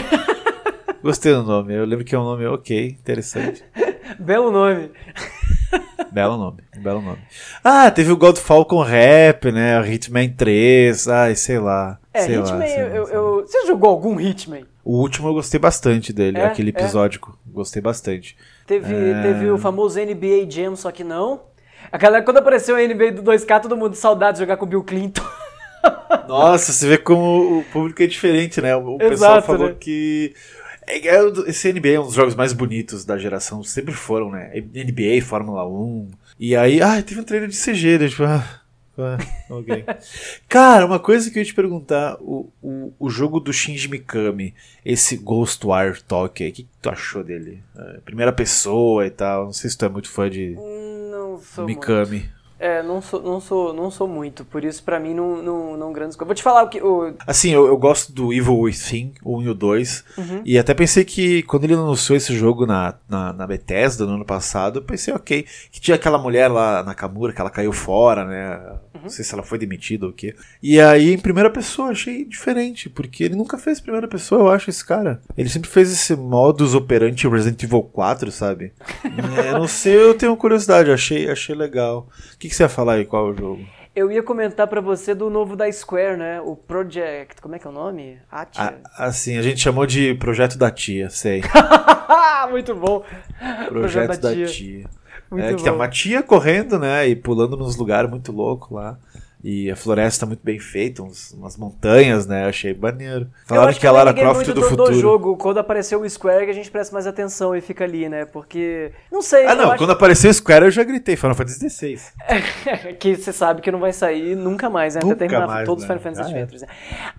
gostei do nome. Eu lembro que é um nome ok, interessante. (laughs) Belo nome. (laughs) Belo nome, belo nome. Ah, teve o Godfall com rap, né? O Hitman 3, ai, sei lá. É, sei Hitman, lá, eu, eu, eu, Você jogou algum Hitman? O último eu gostei bastante dele, é, aquele é. episódico. É. Gostei bastante. Teve, é... teve o famoso NBA Jam, só que não. A galera, quando apareceu o NBA do 2K, todo mundo saudade de jogar com o Bill Clinton. (laughs) Nossa, você vê como o público é diferente, né? O Exato, pessoal falou né? que é, é esse NBA é um dos jogos mais bonitos da geração, sempre foram, né? NBA, Fórmula 1. E aí, ah, teve um treino de CG, né? tipo, ah, ah, ok. (laughs) Cara, uma coisa que eu ia te perguntar: o, o, o jogo do Shinji Mikami, esse Ghostwire Tokyo, o que, que tu achou dele? É, primeira pessoa e tal, não sei se tu é muito fã de não sou Mikami. Muito. É, não sou, não sou, não sou muito, por isso para mim não, não, não grandes coisas. Vou te falar o que. O... Assim, eu, eu gosto do Evil Within, o 1 e o 2. Uhum. E até pensei que quando ele anunciou esse jogo na, na, na, Bethesda no ano passado, eu pensei, ok, que tinha aquela mulher lá na Kamura que ela caiu fora, né? Uhum. Não sei se ela foi demitida ou o quê. E aí, em primeira pessoa, achei diferente, porque ele nunca fez primeira pessoa, eu acho, esse cara. Ele sempre fez esse modus operandi Resident Evil 4, sabe? (laughs) é, não sei, eu tenho curiosidade, achei, achei legal. O que, que você ia falar aí? Qual é o jogo? Eu ia comentar para você do novo da Square, né? O Project. Como é que é o nome? Atia. Ah, assim, a gente chamou de Projeto da Tia, sei. (laughs) Muito bom. Projeto, Projeto da, Tia. tia. Muito é, bom. que tem uma tia correndo, né? E pulando nos lugares muito louco lá. E a floresta muito bem feita, uns, umas montanhas, né? Eu achei maneiro. Falaram acho que, a eu Lara liguei Croft do, do, futuro. do jogo, quando apareceu o Square, que a gente presta mais atenção e fica ali, né? Porque. Não sei. Ah, não, acho quando apareceu o Square eu já gritei, Final Fantasy XVI. (laughs) que você sabe que não vai sair nunca mais, né? Nunca Até terminar mais, todos os né? Final Fantasy é. Adventures. né?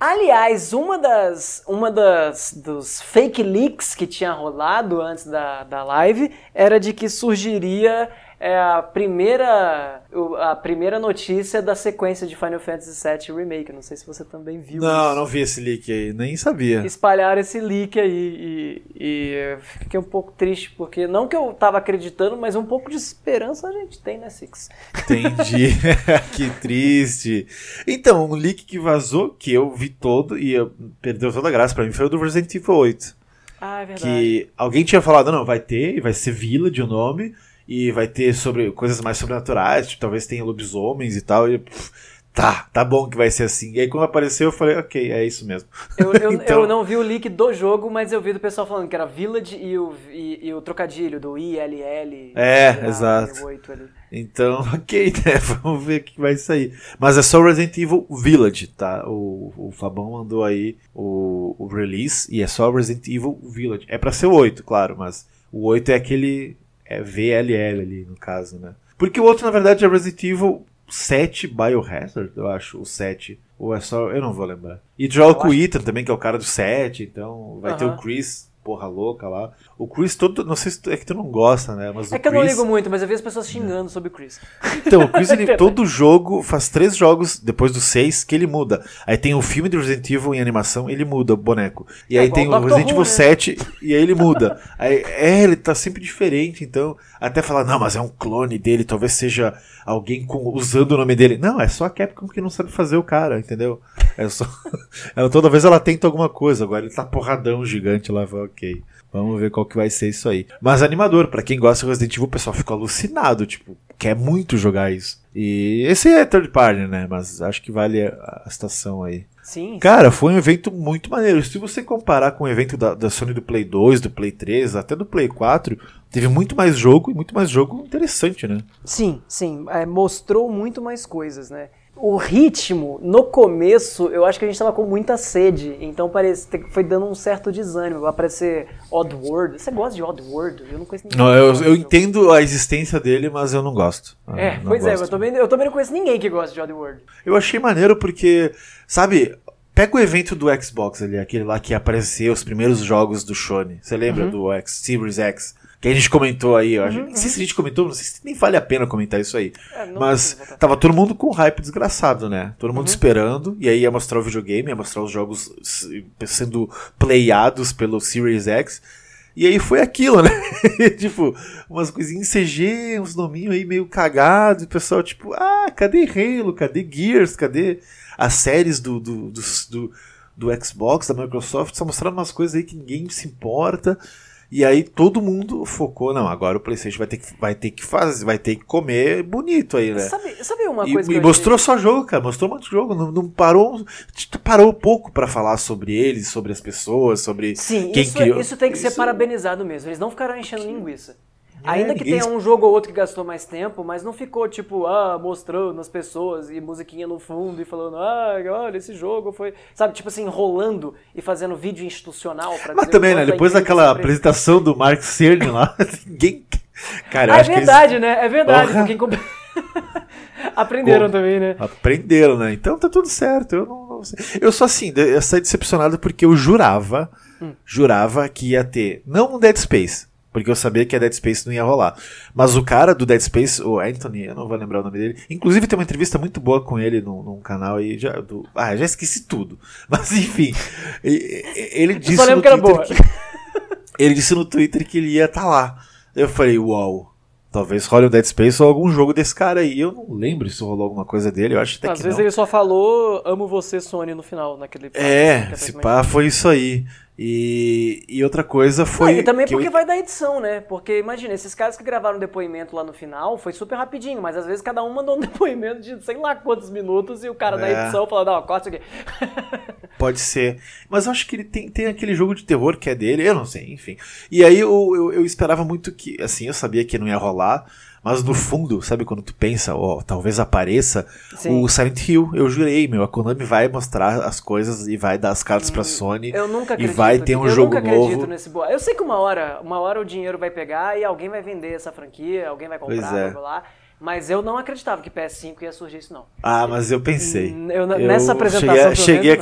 Aliás, uma das, uma das dos fake leaks que tinha rolado antes da, da live era de que surgiria é, a primeira a primeira notícia da sequência de Final Fantasy VII Remake. Não sei se você também viu Não, isso. não vi esse leak aí, nem sabia. espalharam esse leak aí e, e fiquei um pouco triste, porque não que eu tava acreditando, mas um pouco de esperança a gente tem, né, Six? Entendi. (laughs) que triste. Então, um leak que vazou, que eu vi todo e eu- perdeu toda a graça pra mim, foi o do Resident Evil 8. Ah, é verdade. Que alguém tinha falado, não, vai ter, vai ser Village o nome, e vai ter sobre coisas mais sobrenaturais, tipo, talvez tenha lobisomens e tal. E, pff, tá, tá bom que vai ser assim. E aí quando apareceu, eu falei, ok, é isso mesmo. Eu, eu, (laughs) Então- eu não vi o leak do jogo, mas eu vi do pessoal falando que era Village e o, e, e o trocadilho do ILL. É, exato. 8 ali. Então, (laughs) ok, né? (laughs) Vamos ver o que vai sair. Mas é só o Resident Evil Village, tá? O, o Fabão mandou aí o, o release e é só o Resident Evil Village. É pra ser o 8, claro, mas o 8 é aquele. É VLL ali, no caso, né? Porque o outro, na verdade, é Resident Evil 7 Biohazard, eu acho, o 7. Ou é só. Eu não vou lembrar. E acho- Ethan também, que é o cara do 7, então vai ter Aham. o Chris, porra louca lá. O Chris todo. Não sei se tu, é que tu não gosta, né? Mas É que eu não Chris- ligo muito, mas eu vi as pessoas xingando sobre o Chris. então, o Chris, ele, (laughs) todo jogo, faz três jogos depois do seis que ele muda. Aí tem o filme do Resident Evil em animação, ele muda o boneco. E É aí tem o Dr. Resident Who, Evil né? 7 e aí ele muda. Aí, é, ele tá sempre diferente, então. Até falar, não, mas é um clone dele, talvez seja alguém com- usando o nome dele. Não, é só a Capcom que não sabe fazer o cara, entendeu? É só. (laughs) ela, toda vez ela tenta alguma coisa, agora ele tá porradão gigante lá, fala, ok. Vamos ver qual que vai ser isso aí. Mas animador, pra quem gosta do Resident Evil, o pessoal ficou alucinado, tipo, quer muito jogar isso. E esse é third party, né? Mas acho que vale a, a estação aí. Sim. Cara, foi um evento muito maneiro. Se você comparar com o evento da, da Sony do Play 2, do Play 3, até do Play 4, teve muito mais jogo e muito mais jogo interessante, né? Sim, sim. É, mostrou muito mais coisas, né? O ritmo, no começo, eu acho que a gente tava com muita sede, então parece, foi dando um certo desânimo. Vai aparecer Oddworld. Você gosta de Oddworld? Eu não conheço ninguém. Não, eu, eu entendo a existência dele, mas eu não gosto. Eu É, não pois é, gosto. eu também, eu também não conheço ninguém que gosta de Oddworld. Eu achei maneiro porque, sabe, pega o evento do Xbox ali, aquele lá que apareceu os primeiros jogos do Shone. Você Uhum. lembra do X, Series X? Que a gente comentou aí, acho. Uhum, Nem sei se a gente comentou, não sei se nem vale a pena comentar isso aí. É, Mas tava todo mundo com hype desgraçado, né? Todo Uhum. mundo esperando, e aí ia mostrar o videogame, ia mostrar os jogos sendo playados pelo Series X. E aí foi aquilo, né? (laughs) tipo, umas coisinhas em CG, uns nominhos aí meio cagados, e o pessoal, tipo, ah, cadê Halo? Cadê Gears? Cadê as séries do, do, do, do, do Xbox, da Microsoft? Só mostrando umas coisas aí que ninguém se importa. E aí todo mundo focou, não, agora o Playstation vai ter que, vai ter que fazer, vai ter que comer bonito aí, né? Sabe, sabe uma E, coisa e que eu mostrou só jogo, cara. Mostrou muito jogo. Não, não parou. Parou pouco pra falar sobre eles, sobre as pessoas, sobre achei... Sim, quem isso, criou. isso tem que ser Isso- parabenizado mesmo. Eles não ficaram enchendo linguiça. É, Ainda que ninguém- tenha um jogo ou outro que gastou mais tempo, mas não ficou tipo, ah, mostrando as pessoas e musiquinha no fundo e falando, ah, olha, esse jogo foi. Sabe, tipo assim, enrolando e fazendo vídeo institucional pra Mas também, né? a Depois daquela se pre- apresentação do Mark Cerny lá, (laughs) ninguém. Cara, eu Ah, é acho que eles verdade, né? É verdade. Porra. quem (laughs) Aprenderam também, né? aprenderam, né? Então tá tudo certo. Eu não, não. Eu sou assim, eu saí decepcionado porque eu jurava, Hum. jurava que ia ter, não um Dead Space, porque eu sabia que a Dead Space não ia rolar. Mas o cara do Dead Space, o Anthony, eu não vou lembrar o nome dele. Inclusive tem uma entrevista muito boa com ele num, num canal aí já do, ah, já esqueci tudo. (laughs) Mas enfim, ele disse só lembro no que era Twitter boa. ele disse no Twitter que ele ia estar lá. Eu falei, uau. Talvez role um Dead Space ou algum jogo desse cara aí. Eu não lembro se rolou alguma coisa dele. Eu acho até Às que vezes não. ele só falou amo você, Sony, no final, naquele. É, que se pá, foi isso aí. E, e outra coisa foi. Não, e também que porque eu- vai dar edição, né? Porque imagina, esses caras que gravaram depoimento lá no final foi super rapidinho, mas às vezes cada um mandou um (laughs) depoimento de sei lá quantos minutos e o cara da É. edição falou: não, corta isso aqui. (laughs) Pode ser. Mas eu acho que ele tem, tem aquele jogo de terror que é dele, eu não sei, enfim. E aí eu, eu, eu esperava muito que. Assim, eu sabia que não ia rolar. Mas no fundo, sabe quando tu pensa, ó, talvez apareça Sim. o Silent Hill. Eu jurei, meu, a Konami vai mostrar as coisas e vai dar as cartas pra Sony. Eu nunca E acredito. vai ter um eu jogo nunca acredito novo. nesse boa. Eu sei que uma hora, uma hora o dinheiro vai pegar e alguém vai vender essa franquia, alguém vai comprar, Pois é. blá, blá, blá. Mas eu não acreditava que PS5 ia surgir isso, não. Ah, mas eu pensei. Hum, eu- nessa apresentação, Cheguei, cheguei menos, a não.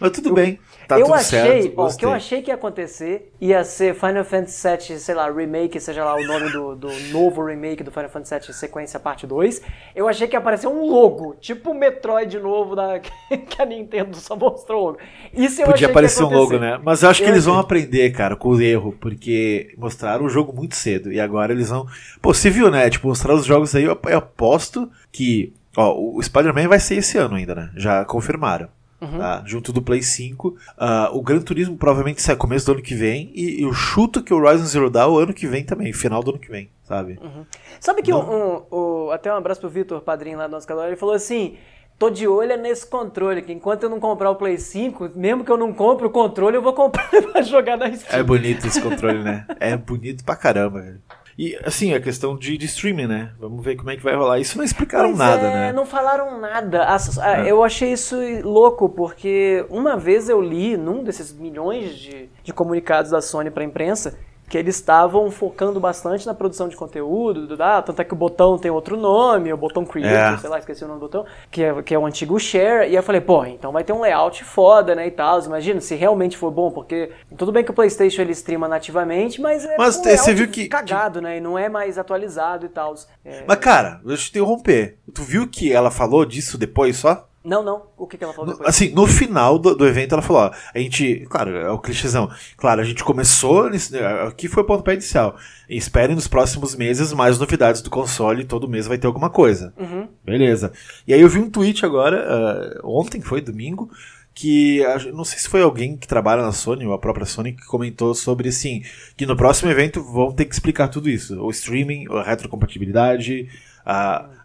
Mas tudo bem. Tá eu tudo achei, certo. ó, o que eu achei que ia acontecer ia ser Final Fantasy VII, sei lá, remake, seja lá o nome do, do novo remake do Final Fantasy VII Sequência Parte 2. Eu achei que ia aparecer um logo, tipo o Metroid novo da, (laughs) que a Nintendo só mostrou o logo. Isso eu achei Podia que aparecer um logo, né? Mas eu acho que Eu eles vão achei. aprender, cara, com o erro, porque mostraram o jogo muito cedo e agora eles vão. Pô, você viu, né? Tipo, mostrar os jogos aí, eu aposto que. Ó, o Spider-Man vai ser esse ano ainda, né? Já confirmaram. Uhum. Tá? Junto do Play 5. Ah, o Gran Turismo provavelmente sai começo do ano que vem. E eu chuto que o Horizon Zero Dawn o ano que vem também, final do ano que vem, sabe? Sabe que um, um- o- até um abraço pro Vitor, padrinho lá do nosso canal, ele falou assim: tô de olho nesse controle, que enquanto eu não comprar o Play 5, mesmo que eu não compre o controle, eu vou comprar (laughs) pra jogar na Steam. É bonito esse controle, né? É bonito pra caramba, velho. E assim, a questão de, de streaming, né? Vamos ver como é que vai rolar. Isso não explicaram Pois nada, é, né? Não falaram nada. É. Eu achei isso louco, porque uma vez eu li num desses milhões de, de comunicados da Sony pra imprensa que eles estavam focando bastante na produção de conteúdo, do- ah, tanto é que o botão tem outro nome, o botão Creator, É. sei lá, esqueci o nome do botão, que é, que é o antigo Share, e eu falei, pô, então vai ter um layout foda, né, e tal, imagina, se realmente for bom, porque tudo bem que o Playstation ele streama nativamente, mas é Mas um você viu que- cagado, né, e não é mais atualizado e tal. É, Mas, cara, deixa eu te interromper. Tu viu que ela falou disso depois só? Não, não, o que, que ela falou No- depois? assim, no final do, do evento ela falou, ó, a gente, claro, é o clichêzão. Claro, a gente começou, nesse- aqui foi o pontapé inicial. Esperem nos próximos meses mais novidades do console, todo mês vai ter alguma coisa. Uhum. Beleza. E aí eu vi um tweet agora, ah, ontem foi, domingo, que não sei se foi alguém que trabalha na Sony, ou a própria Sony, que comentou sobre, assim, que no próximo evento vão ter que explicar tudo isso. O streaming, a retrocompatibilidade,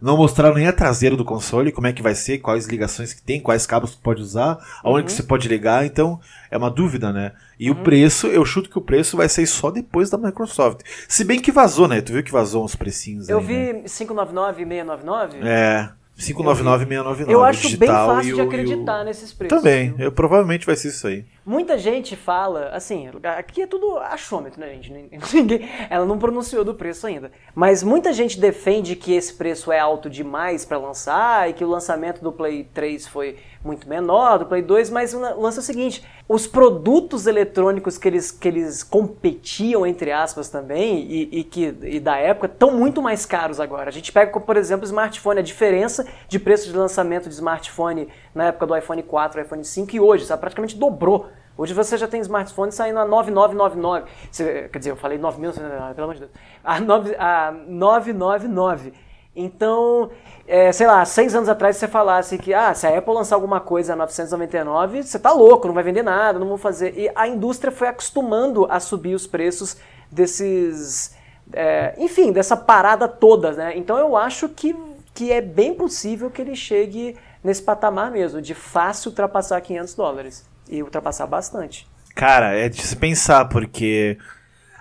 não mostraram nem a traseira do console, como é que vai ser, quais ligações que tem, quais cabos que pode usar, aonde que você pode ligar, então é uma dúvida, né? E o preço, eu chuto que o preço vai ser só depois da Microsoft. Se bem que vazou, né? Tu viu que vazou uns precinhos Eu aí, vi né? 599 e 699. É, 599 699. Eu acho bem fácil e de o- e acreditar nesses preços. Também, viu? eu, provavelmente vai ser isso aí. Muita gente fala, assim, aqui é tudo achômetro, né, gente? (laughs) Ninguém, ela não pronunciou do preço ainda. Mas muita gente defende que esse preço é alto demais pra lançar e que o lançamento do Play 3 foi muito menor, do Play 2, mas o lance é o seguinte: os produtos eletrônicos que eles, que eles competiam, entre aspas, também, e, e que e da época, estão muito mais caros agora. A gente pega, por exemplo, o smartphone, a diferença de preço de lançamento de smartphone na época do iPhone 4, iPhone 5 e hoje, sabe? Praticamente dobrou. Hoje você já tem smartphone saindo a 9999. Você- quer dizer, eu falei 9 mil, pelo amor de Deus. A, 9, a 999. Então, é, sei lá, seis anos atrás você falasse que ah, se a Apple lançar alguma coisa a 999, você tá louco, não vai vender nada, não vou fazer. E a indústria foi acostumando a subir os preços desses. é, enfim, dessa parada toda, né? Então eu acho que, que é bem possível que ele chegue nesse patamar mesmo, de fácil ultrapassar 500 dólares. E ultrapassar bastante. Cara, é de se pensar, porque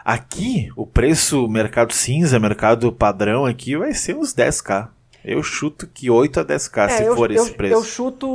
aqui o preço mercado cinza, mercado padrão aqui vai ser uns 10k. Eu chuto que 8 a 10k se É, eu, for eu, esse preço. Eu chuto,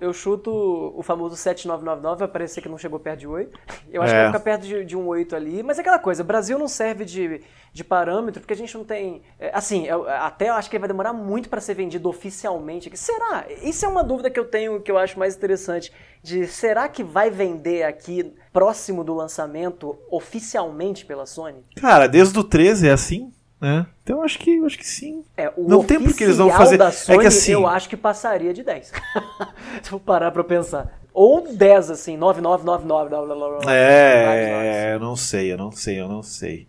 eu chuto o famoso 7999, vai parecer que não chegou perto de 8. Eu acho É. que vai ficar perto de, de um 8 ali. Mas é aquela coisa, o Brasil não serve de, de parâmetro, porque a gente não tem... é, assim, eu- até eu acho que ele vai demorar muito para ser vendido oficialmente. aqui. Será? Isso é uma dúvida que eu tenho, que eu acho mais interessante. De será que vai vender aqui próximo do lançamento oficialmente pela Sony? Cara, desde o 13 é assim, né? Então eu acho que, acho que sim. É, o Não tem porque eles vão fazer- da é que Sony, assim- eu acho que passaria de 10. (laughs) Se eu parar pra pensar. Ou 10, assim, 9999. blá, blá, blá, blá, vários nomes. É, eu não sei, eu não sei, eu não sei.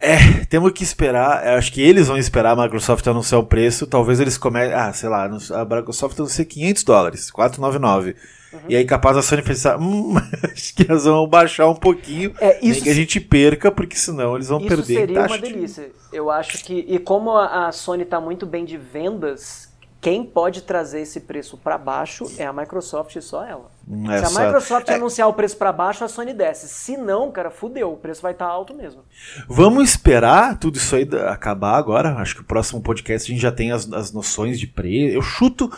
É, temos que esperar. eu Acho que eles vão esperar a Microsoft anunciar o preço. Talvez eles comecem. Ah, sei lá, a Microsoft anuncia 500 dólares, 499. Uhum. E aí, capaz a Sony pensar, hum, (laughs) acho que elas vão baixar um pouquinho. É, nem isso que a gente perca, porque senão eles vão Isso perder em seria uma de- delícia. Eu acho que. E como a, Sony tá muito bem de vendas, quem pode trazer esse preço para baixo é a Microsoft e só ela. Hum, é Se a Microsoft é- anunciar o preço para baixo, a Sony desce. Se não, cara, fudeu, o preço vai estar alto mesmo. Vamos esperar tudo isso aí acabar agora. Acho que o próximo podcast a gente já tem as, as noções de preço. Eu chuto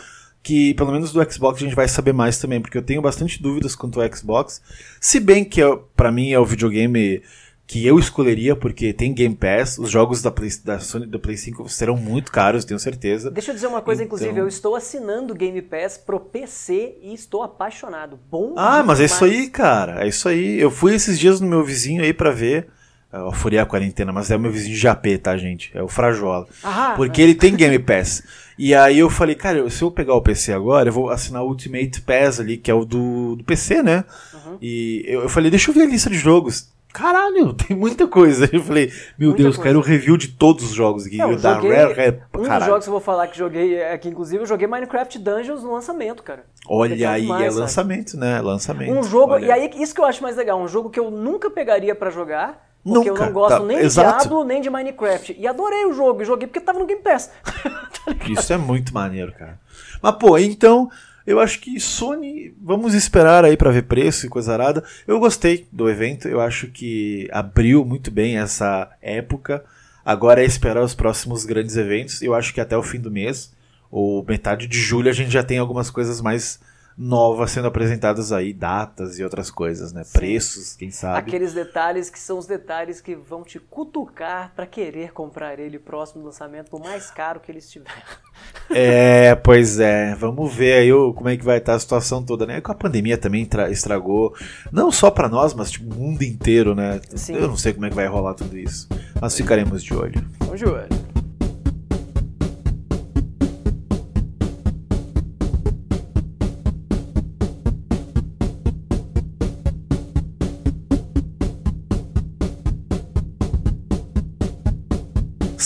que, pelo menos do Xbox, a gente vai saber mais também, porque eu tenho bastante dúvidas quanto ao Xbox. Se bem que, pra mim, é o videogame que eu escolheria, porque tem Game Pass. Os jogos da, Play, da Sony da Play 5 serão muito caros, tenho certeza. Deixa eu dizer uma coisa, Então- inclusive, eu estou assinando Game Pass pro PC e estou apaixonado. Bom Ah, mas é isso aí, cara. É isso aí. Eu fui esses dias no meu vizinho aí pra ver. Eu furei a quarentena, mas é o meu vizinho de AP, tá, gente? É o Frajola. Ah, Porque ele tem Game Pass. E aí eu falei, cara, se eu pegar o PC agora, eu vou assinar o Ultimate Pass ali, que é o do, do PC, né? Uhum. E eu, eu falei, deixa eu ver a lista de jogos. Caralho, (laughs) tem muita coisa. Eu falei, meu Muita Deus, coisa. quero o review de todos os jogos aqui. Não, eu da joguei- Rare, Rare, um dos jogos que eu vou falar que joguei aqui, inclusive, eu joguei Minecraft Dungeons no lançamento, cara. Olha aí, demais, é sabe? lançamento, né? Lançamento. Um jogo, Olha. e aí isso que eu acho mais legal, um jogo que eu nunca pegaria pra jogar, porque eu Nunca, não gosto tá, nem de exato. Diablo, nem de Minecraft. E adorei o jogo, e joguei porque tava no Game Pass. (laughs) Tá? Isso é muito maneiro, cara. Mas, pô, então, eu acho que Sony, vamos esperar aí pra ver preço e coisa arada. Eu gostei do evento, eu acho que abriu muito bem essa época. Agora é esperar os próximos grandes eventos. Eu acho que até o fim do mês, ou metade de julho, a gente já tem algumas coisas mais novas sendo apresentadas aí, datas e outras coisas, né? Sim. Preços, quem sabe. Aqueles detalhes que são os detalhes que vão te cutucar pra querer comprar ele próximo do lançamento, por mais caro que ele estiver. (laughs) É, pois é. Vamos ver aí o- como é que vai estar a situação toda, né? Com a pandemia também tra- estragou, não só pra nós, mas tipo, o mundo inteiro, né? Sim. Eu não sei como é que vai rolar tudo isso, mas ficaremos de olho. Vamos de olho.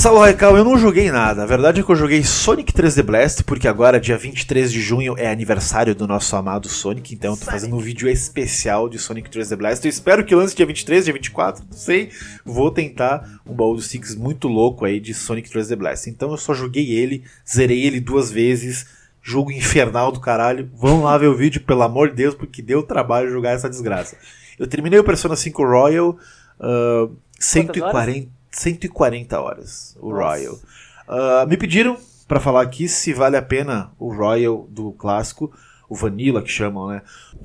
Salve Raical, eu não joguei nada. A verdade é que eu joguei Sonic 3D Blast, porque agora, dia 23 de junho, é aniversário do nosso amado Sonic, então eu tô fazendo um vídeo especial de Sonic 3D Blast. Eu espero que lance dia 23, dia 24, não sei. Vou tentar um baú dos Six muito louco aí de Sonic 3D Blast. Então eu só joguei ele, zerei ele duas vezes. Jogo infernal do caralho. Vão lá ver o vídeo, pelo amor de Deus, porque deu trabalho jogar essa desgraça. Eu terminei o Persona 5 Royal, ah, 140, 140 horas, o Nossa. Royal. Ah, me pediram pra falar aqui se vale a pena o Royal do clássico, o Vanilla que chamam, né?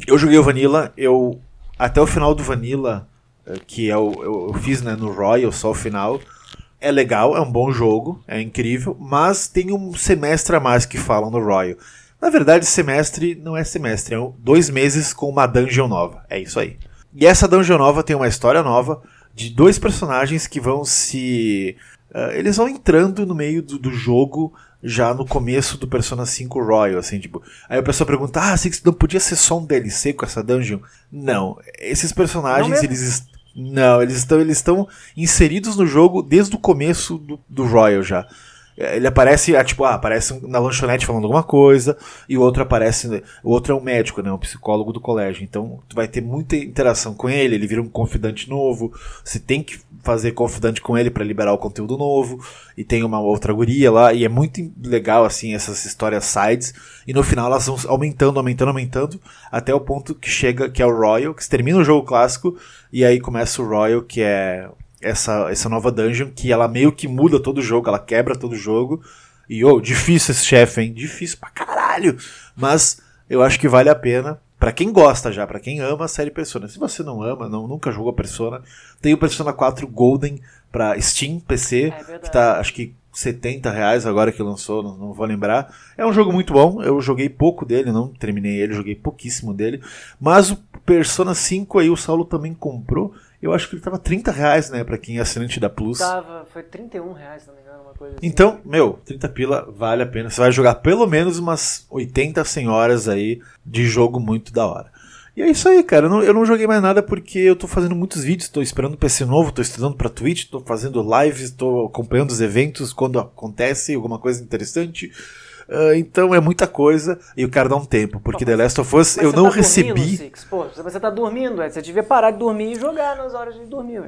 Eu joguei o Vanilla, eu até o final do Vanilla, eh, que é o, eu, eu fiz né, no Royal só o final. É legal, é um bom jogo, é incrível, mas tem um semestre a mais que falam no Royal. Na verdade, semestre não é semestre, é dois meses com uma dungeon nova. É isso aí. E essa dungeon nova tem uma história nova de dois personagens que vão se. ah, eles vão entrando no meio do, do jogo já no começo do Persona 5 Royal, assim, tipo. Aí a pessoa pergunta: Ah, assim, não podia ser só um DLC com essa dungeon? Não. Esses Não personagens, mesmo? eles. Não, eles estão eles estão inseridos no jogo desde o começo do, do Royal já. Ele aparece, ah, tipo, ah, aparece na lanchonete falando alguma coisa, e o outro aparece. O outro é um médico, né? Um psicólogo do colégio. Então, tu vai ter muita interação com ele, ele vira um confidante novo. Você tem que fazer confidante com ele para liberar o conteúdo novo. E tem uma outra guria lá, e é muito legal, assim, essas histórias sides. E no final elas vão aumentando, aumentando, aumentando, até o ponto que chega, que é o Royal, que termina o jogo clássico, e aí começa o Royal, que é essa, essa nova dungeon que ela meio que muda todo o jogo, ela quebra todo o jogo. E, ô, difícil esse chefe, hein? Difícil pra caralho. Mas eu acho que vale a pena. Pra quem gosta já, pra quem ama a série Persona. Se você não ama, não, nunca jogou Persona, tem o Persona 4 Golden pra Steam, PC, verdade. que tá acho que 70 reais agora que lançou, não, não vou lembrar. É um jogo muito bom, eu joguei pouco dele, não terminei ele, joguei pouquíssimo dele. Mas o Persona 5 aí o Saulo também comprou. Eu acho que ele tava 30 reais, né, pra quem é assinante da Plus. Tava, foi 31 reais, se não me engano, uma coisa assim. Então, meu, 30 pila vale a pena. Você vai jogar pelo menos umas 80, 100 horas aí de jogo muito da hora. E é isso aí, cara. Eu não, eu não joguei mais nada porque eu tô fazendo muitos vídeos, tô esperando PC novo, tô estudando pra Twitch, tô fazendo lives, tô acompanhando os eventos quando acontece alguma coisa interessante. Uh, então é muita coisa e eu quero dar um tempo, porque Pô, The Last of Us eu não tá recebi. Six? Pô, você tá dormindo, você devia parar de dormir e jogar nas horas de dormir.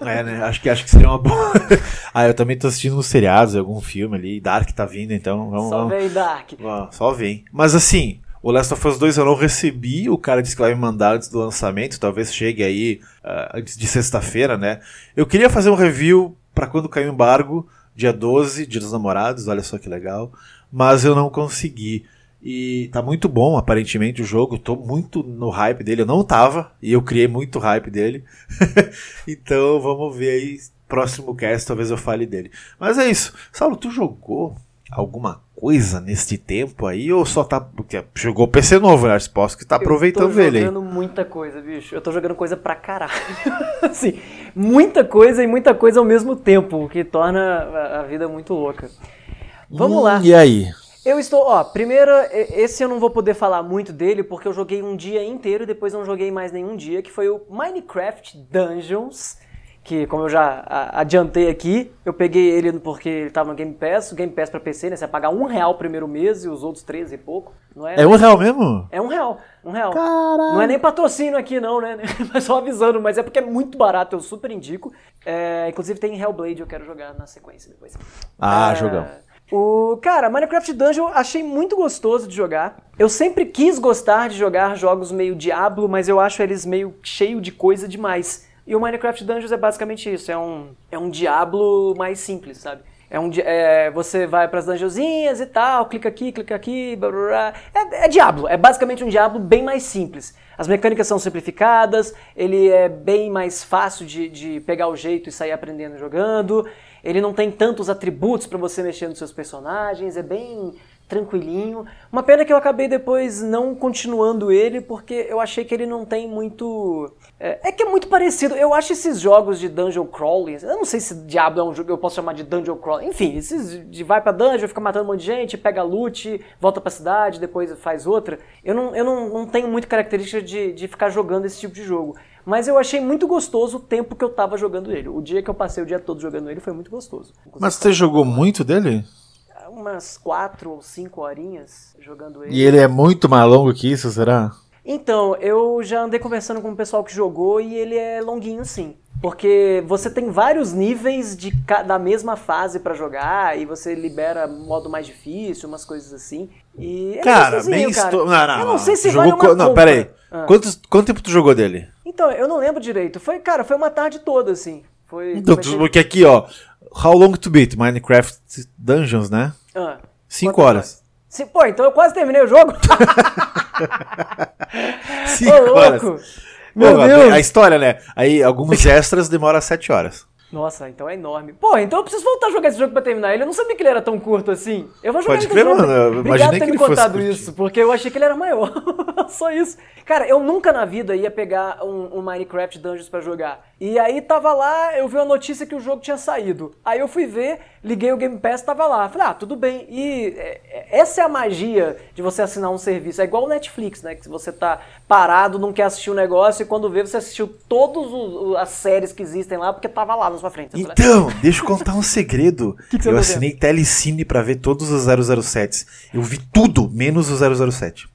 É, né? Acho que, acho que seria uma boa. (laughs) ah, eu também tô assistindo uns seriados, algum filme ali. Dark tá vindo, então vamos. Só vem Dark. só vem. Mas assim, o Last of Us 2 eu não recebi, o cara disse que vai me mandar antes do lançamento, talvez chegue aí uh, antes de sexta-feira, né? Eu queria fazer um review para quando cair o embargo, dia 12, dia dos namorados, olha só que legal, mas eu não consegui. E tá muito bom, aparentemente, o jogo. Tô muito no hype dele. Eu não tava, e eu criei muito hype dele. (laughs) então vamos ver aí. Próximo cast, talvez eu fale dele. Mas é isso. Saulo, tu jogou alguma coisa neste tempo aí ou só tá. Porque jogou PC novo, né? Posso que tá aproveitando ele aí. Eu tô jogando muita coisa, bicho. Eu tô jogando coisa pra caralho. (laughs) assim, muita coisa e muita coisa ao mesmo tempo, o que torna a vida muito louca. Vamos hum, lá. E aí? Eu estou, ó, primeiro, esse eu não vou poder falar muito dele porque eu joguei um dia inteiro e depois não joguei mais nenhum dia, que foi o Minecraft Dungeons que como eu já adiantei aqui, eu peguei ele porque ele estava no Game Pass, o Game Pass para PC, né? Você vai pagar um real o primeiro mês e os outros 13 e pouco. Não é, é um real mesmo? É um real, um real. Caralho. Não é nem patrocínio aqui não, né? (laughs) Mas só avisando, mas é porque é muito barato, eu super indico. É, inclusive tem Hellblade, eu quero jogar na sequência depois. Ah, é, jogão. O, cara, Minecraft Dungeon achei muito gostoso de jogar. Eu sempre quis gostar de jogar jogos meio Diablo, mas eu acho eles meio cheio de coisa demais. E o Minecraft Dungeons é basicamente isso, é um, é um Diablo mais simples, sabe? É um, é, você vai para as dungeonzinhas e tal, clica aqui, clica aqui, blá, blá, blá. É, é Diablo, é basicamente um Diablo bem mais simples. As mecânicas são simplificadas, ele é bem mais fácil de, de pegar o jeito e sair aprendendo jogando. Ele não tem tantos atributos para você mexer nos seus personagens, é bem tranquilinho. Uma pena que eu acabei depois não continuando ele, porque eu achei que ele não tem muito. É, é, que é muito parecido. Eu acho esses jogos de dungeon crawling. Eu não sei se Diablo é um jogo eu posso chamar de dungeon crawling. Enfim, esses de vai pra dungeon, fica matando um monte de gente, pega loot, volta pra cidade, depois faz outra. Eu não, eu não, não tenho muita característica de, de ficar jogando esse tipo de jogo. Mas eu achei muito gostoso o tempo que eu tava jogando ele. O dia que eu passei o dia todo jogando ele foi muito gostoso. Mas você jogou muito dele? umas quatro ou cinco horinhas jogando ele. E ele é muito mais longo que isso, será? Então, eu já andei conversando com o pessoal que jogou e ele é longuinho sim. Porque você tem vários níveis de, da mesma fase para jogar e você libera modo mais difícil, umas coisas assim. E é cara, bem cara. Estou... Não, não, eu não sei se jogou vale uma Não, pera aí. Ah. Quanto, quanto tempo tu jogou dele? Então, eu não lembro direito. Foi, cara, foi uma tarde toda, assim. Foi, então, porque aqui, ó, How Long to Beat, Minecraft Dungeons, né? Ah, Cinco horas. Se, pô, então eu quase terminei o jogo. (laughs) Cinco Ô, horas. Meu pô, Deus. A história, né? Aí alguns extras demoram sete horas. Nossa, então é enorme. Pô, então eu preciso voltar a jogar esse jogo pra terminar ele. Eu não sabia que ele era tão curto assim. Eu vou jogar Pode crer, mano. Eu Obrigado por ter me contado isso, porque eu achei que ele era maior. (laughs) Só isso. Cara, eu nunca na vida ia pegar um, um Minecraft Dungeons para jogar. E aí tava lá, eu vi a notícia que o jogo tinha saído. Aí eu fui ver, liguei o Game Pass, tava lá. Falei, ah, tudo bem. E é, é, essa é a magia de você assinar um serviço. É igual o Netflix, né? Que você tá parado, não quer assistir um negócio e quando vê, você assistiu todas as séries que existem lá porque tava lá na sua frente. Então, deixa eu contar um segredo. (laughs) que que eu tá assinei Telecine para ver todos os 007. Eu vi tudo, menos o 007.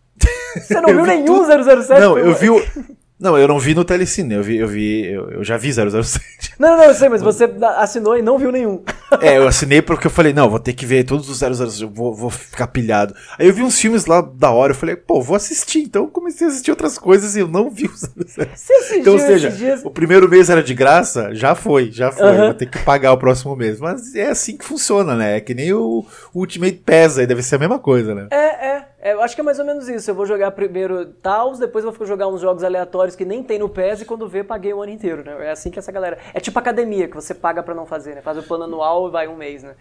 Você não viu nenhum tudo... 007? Não, eu vi o... (laughs) Não, eu não vi no Telecine, eu vi, eu vi, eu, eu já vi 007. (laughs) Não, não, eu sei, mas você assinou e não viu nenhum. (laughs) É, eu assinei porque eu falei, não, vou ter que ver todos os 007, eu vou, vou ficar pilhado. Aí eu vi uns filmes lá da hora, eu falei, pô, vou assistir. Então eu comecei a assistir outras coisas e eu não vi os 007. Você então, ou seja, dias... o primeiro mês era de graça, já foi, já foi. Uhum. Vou ter que pagar o próximo mês. Mas é assim que funciona, né? É que nem o, o Ultimate PES aí, deve ser a mesma coisa, né? É, é. É, eu acho que é mais ou menos isso. Eu vou jogar primeiro Taos, depois eu vou jogar uns jogos aleatórios que nem tem no PES e quando vê, paguei o ano inteiro, né? É assim que essa galera. É tipo academia, que você paga para não fazer, né? Faz o plano anual e vai um mês, né?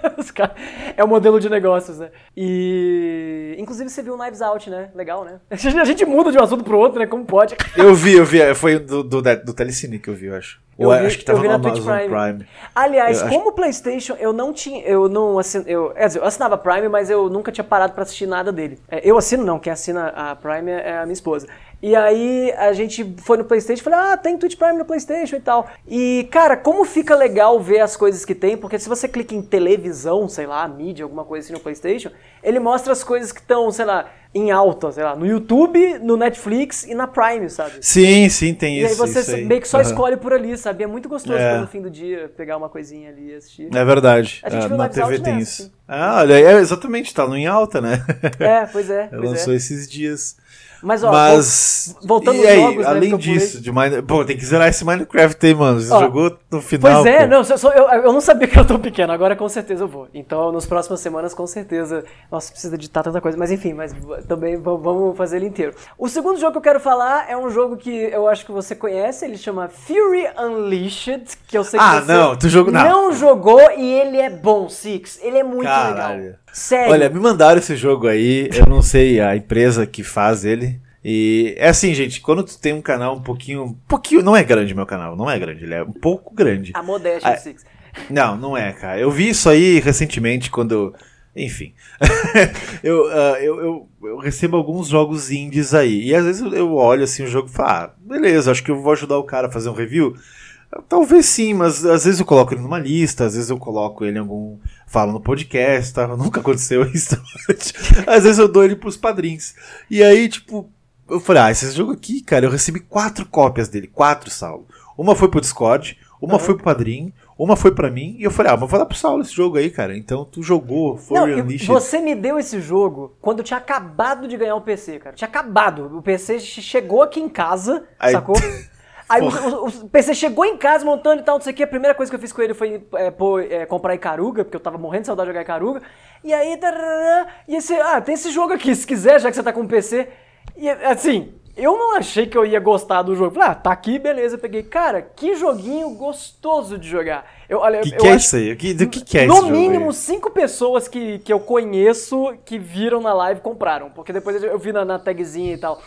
(laughs) é o modelo de negócios, né? E. Inclusive você viu Knives Out, né? Legal, né? (laughs) A gente muda de um assunto pro outro, né? Como pode? Eu vi, eu vi. Foi do, do, do Telecine que eu vi, eu acho. Eu, vi, acho que tava eu vi na Twitch Prime. Prime. Aliás, eu como o PlayStation, eu não tinha, eu não assin, eu, quer dizer, eu assinava Prime, mas eu nunca tinha parado para assistir nada dele. É, eu assino não, quem assina a Prime é a minha esposa. E aí a gente foi no PlayStation e falou: ah, tem Twitch Prime no PlayStation e tal. E, cara, como fica legal ver as coisas que tem, porque se você clica em televisão, sei lá, mídia, alguma coisa assim no PlayStation, ele mostra as coisas que estão, sei lá, em alta, sei lá, no YouTube, no Netflix e na Prime, sabe? Sim, sim, tem isso. E aí você isso aí. meio que só Uhum. escolhe por ali, sabe? É muito gostoso É. no fim do dia pegar uma coisinha ali e assistir. É verdade. A gente É, viu na TV tem nessa, isso. Ah, olha, é, exatamente, tá no em alta, né? É, pois é, (laughs) pois Lançou é. esses dias. Mas, ó, Mas. vol- voltando e aos aí, jogos, né, além que eu pulei. disso, de Mine... Pô, tem que zerar esse Minecraft aí, mano. Você Ó, jogou no final. Pois é, pô. não, só- eu, eu não sabia que era tão pequeno, agora com certeza eu vou. Então, nas próximas semanas, com certeza. Nossa, precisa editar tanta coisa, mas enfim, mas também vamos fazer ele inteiro. O segundo jogo que eu quero falar é um jogo que eu acho que você conhece, ele chama Fury Unleashed, que eu sei que Ah, você não, tu jogou- não. jogou e ele é bom, Six. Ele é muito Caralho. legal. Sério. Olha, me mandaram esse jogo aí, eu não sei a empresa que faz ele. E é assim, gente, quando tu tem um canal um pouquinho. Um pouquinho. Não é grande meu canal, não é grande, ele é um pouco grande. a modéstia Ah, do Six. Não, não é, cara. Eu vi isso aí recentemente quando. Enfim. (laughs) eu, ah, eu, eu, eu recebo alguns jogos indies aí. E às vezes eu- eu olho assim o jogo e falo, ah, beleza, acho que eu vou ajudar o cara a fazer um review. Talvez sim, mas às vezes eu coloco ele numa lista, às vezes eu coloco ele em algum. Falo no podcast, tá? (laughs) Nunca aconteceu isso. (laughs) às vezes eu dou ele pros padrinhos. E aí, tipo, eu falei, ah, esse jogo aqui, cara, eu recebi quatro cópias dele, quatro, Saulo. Uma foi pro Discord, uma Uhum. foi pro padrinho, uma foi pra mim, e eu falei, ah, vou dar pro Saulo esse jogo aí, cara. Então tu jogou, foi Não, Unleashed. você me deu esse jogo quando eu tinha acabado de ganhar o PC, cara. Tinha acabado. O PC che- chegou aqui em casa, Aí- sacou? (laughs) Aí o, o- o PC chegou em casa montando e tal, não sei o que. A primeira coisa que eu fiz com ele foi é, pôr, é, comprar Icaruga, porque eu tava morrendo de saudade de jogar Icaruga. E aí, tarará, e esse, ah, tem esse jogo aqui, se quiser, já que você tá com o PC. E assim, eu não achei que eu ia gostar do jogo. Falei, ah, tá aqui, beleza. Peguei, cara, que joguinho gostoso de jogar. Eu, olha, que eu que é isso aí? Que- Do que, que é no mínimo, cinco pessoas que, que eu conheço que viram na live compraram. Porque depois eu vi na, na tagzinha e tal.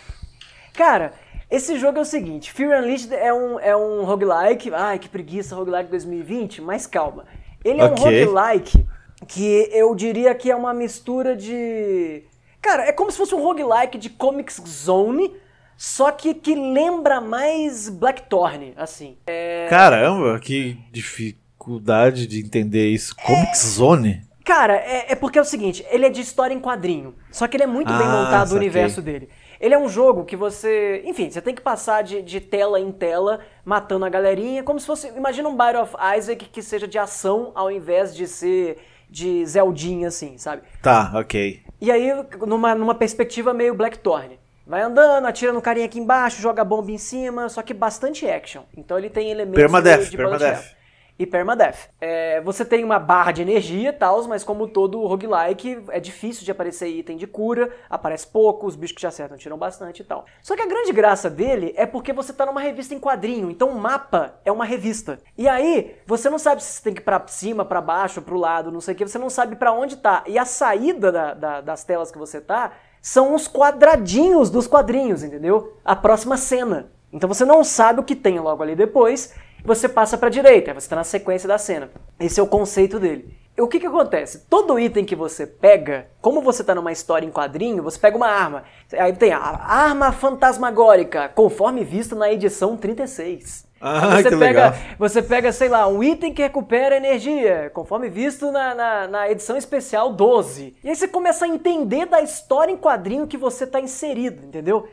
Cara, esse jogo é o seguinte: Fear Unleashed é um, é um roguelike. Ai, que preguiça, roguelike 2020. Mas calma. Ele é um roguelike que eu diria que é uma mistura de. Cara, é como se fosse um roguelike de Comics Zone. Só que que lembra mais Blackthorn, assim. É, Caramba, que dificuldade de entender isso. Comic Zone? Cara, é, é porque é o seguinte, ele é de história em quadrinho. Só que ele é muito bem Ah, montado o universo dele. Ele é um jogo que você. Enfim, você tem que passar de, de tela em tela, matando a galerinha, como se fosse. Imagina um Battle of Isaac que seja de ação ao invés de ser de Zeldinha, assim, sabe? Tá, ok. E aí, numa, numa perspectiva meio Blackthorn. Vai andando, atira no carinha aqui embaixo, joga bomba em cima, só que bastante action. Então ele tem elementos Permadeath, de bullet permadeath. E permadeath. É, você tem uma barra de energia e tal, mas como todo roguelike, é difícil de aparecer item de cura, aparece pouco, os bichos que te acertam tiram bastante e tal. Só que a grande graça dele é porque você tá numa revista em quadrinho, então o mapa é uma revista. E aí, você não sabe se você tem que ir pra cima, pra baixo, pro lado, não sei o que, você não sabe pra onde tá. E a saída da- da- das telas que você tá são os quadradinhos dos quadrinhos, entendeu? A próxima cena. Então você não sabe o que tem logo ali depois, você passa pra direita, aí você tá na sequência da cena. Esse é o conceito dele. E O que que acontece? Todo item que você pega, como você tá numa história em quadrinho, você pega uma arma. Aí tem a arma fantasmagórica, conforme visto na edição 36. Ah, você que pega, legal. você pega, sei lá, um item que recupera energia, conforme visto na, na, na edição especial 12. E aí você começa a entender da história em quadrinho que você tá inserido, entendeu?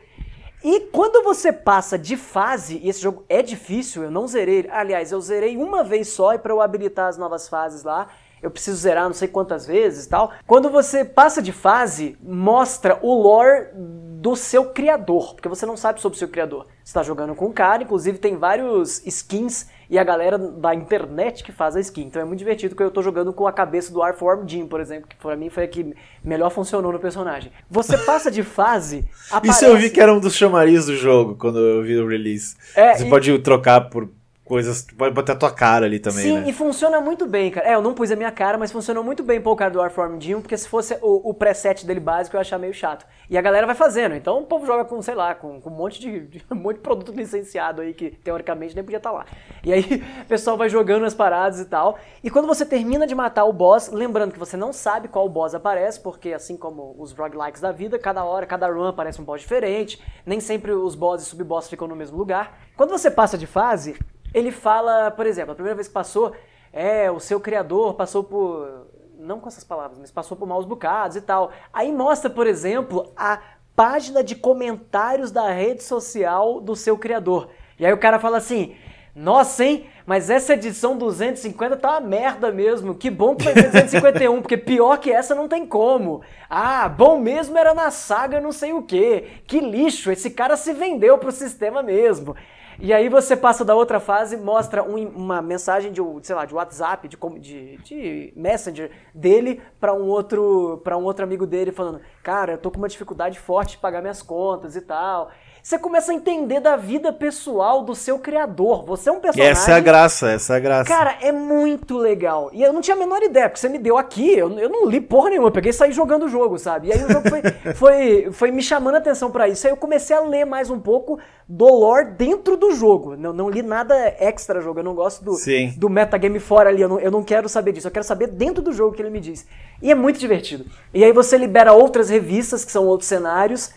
E quando você passa de fase, e esse jogo é difícil, eu não zerei. Aliás, eu zerei uma vez só e para eu habilitar as novas fases lá, eu preciso zerar não sei quantas vezes e tal. Quando você passa de fase, mostra o lore do seu criador, porque você não sabe sobre o seu criador. Você tá jogando com um cara, inclusive tem vários skins e a galera da internet que faz a skin. Então é muito divertido porque eu tô jogando com a cabeça do Arform Jim, por exemplo, que pra mim foi a que melhor funcionou no personagem. Você passa de fase, aparece... (laughs) Isso eu vi que era um dos chamariz do jogo quando eu vi o release. É, Você e- pode trocar por coisas. Pode botar a tua cara ali também, Sim, né? e funciona muito bem, cara. É, eu não pus a minha cara, mas funcionou muito bem pôr o cara do Warform Jim, porque se fosse o, o preset dele básico, eu ia achar meio chato. E a galera vai fazendo. Então o povo joga com, sei lá, com, com um, monte de, de- (laughs) um monte de produto licenciado aí que teoricamente nem podia estar lá. E aí (laughs) o pessoal vai jogando as paradas e tal. E quando você termina de matar o boss, lembrando que você não sabe qual boss aparece, porque assim como os roguelikes da vida, cada hora, cada run aparece um boss diferente. Nem sempre os bosses e sub-boss ficam no mesmo lugar. Quando você passa de fase, ele fala, por exemplo, a primeira vez que passou, é, o seu criador passou por. Não com essas palavras, mas passou por maus bocados e tal. Aí mostra, por exemplo, a página de comentários da rede social do seu criador. E aí o cara fala assim. Nossa, hein? Mas essa edição 250 tá uma merda mesmo. Que bom que ser 251, porque pior que essa não tem como. Ah, bom mesmo era na saga não sei o que. Que lixo, esse cara se vendeu pro sistema mesmo. E aí você passa da outra fase, mostra um- uma mensagem de, sei lá, de WhatsApp, de, de, de Messenger dele para um outro para um outro amigo dele falando, cara, eu tô com uma dificuldade forte de pagar minhas contas e tal. Você começa a entender da vida pessoal do seu criador. Você é um E personagem. essa é a graça, essa é a graça. Cara, é muito legal. E eu não tinha a menor ideia, porque você me deu aqui, eu, eu não li porra nenhuma, eu peguei e saí jogando o jogo, sabe? E aí o jogo foi, (laughs) foi, foi me chamando a atenção pra isso. Aí eu comecei a ler mais um pouco do lore dentro do jogo. Não, não li nada extra jogo, eu não gosto do, Sim. do metagame fora ali, eu não, eu não quero saber disso, eu quero saber dentro do jogo que ele me diz. E é muito divertido. E aí você libera outras revistas, que são outros cenários.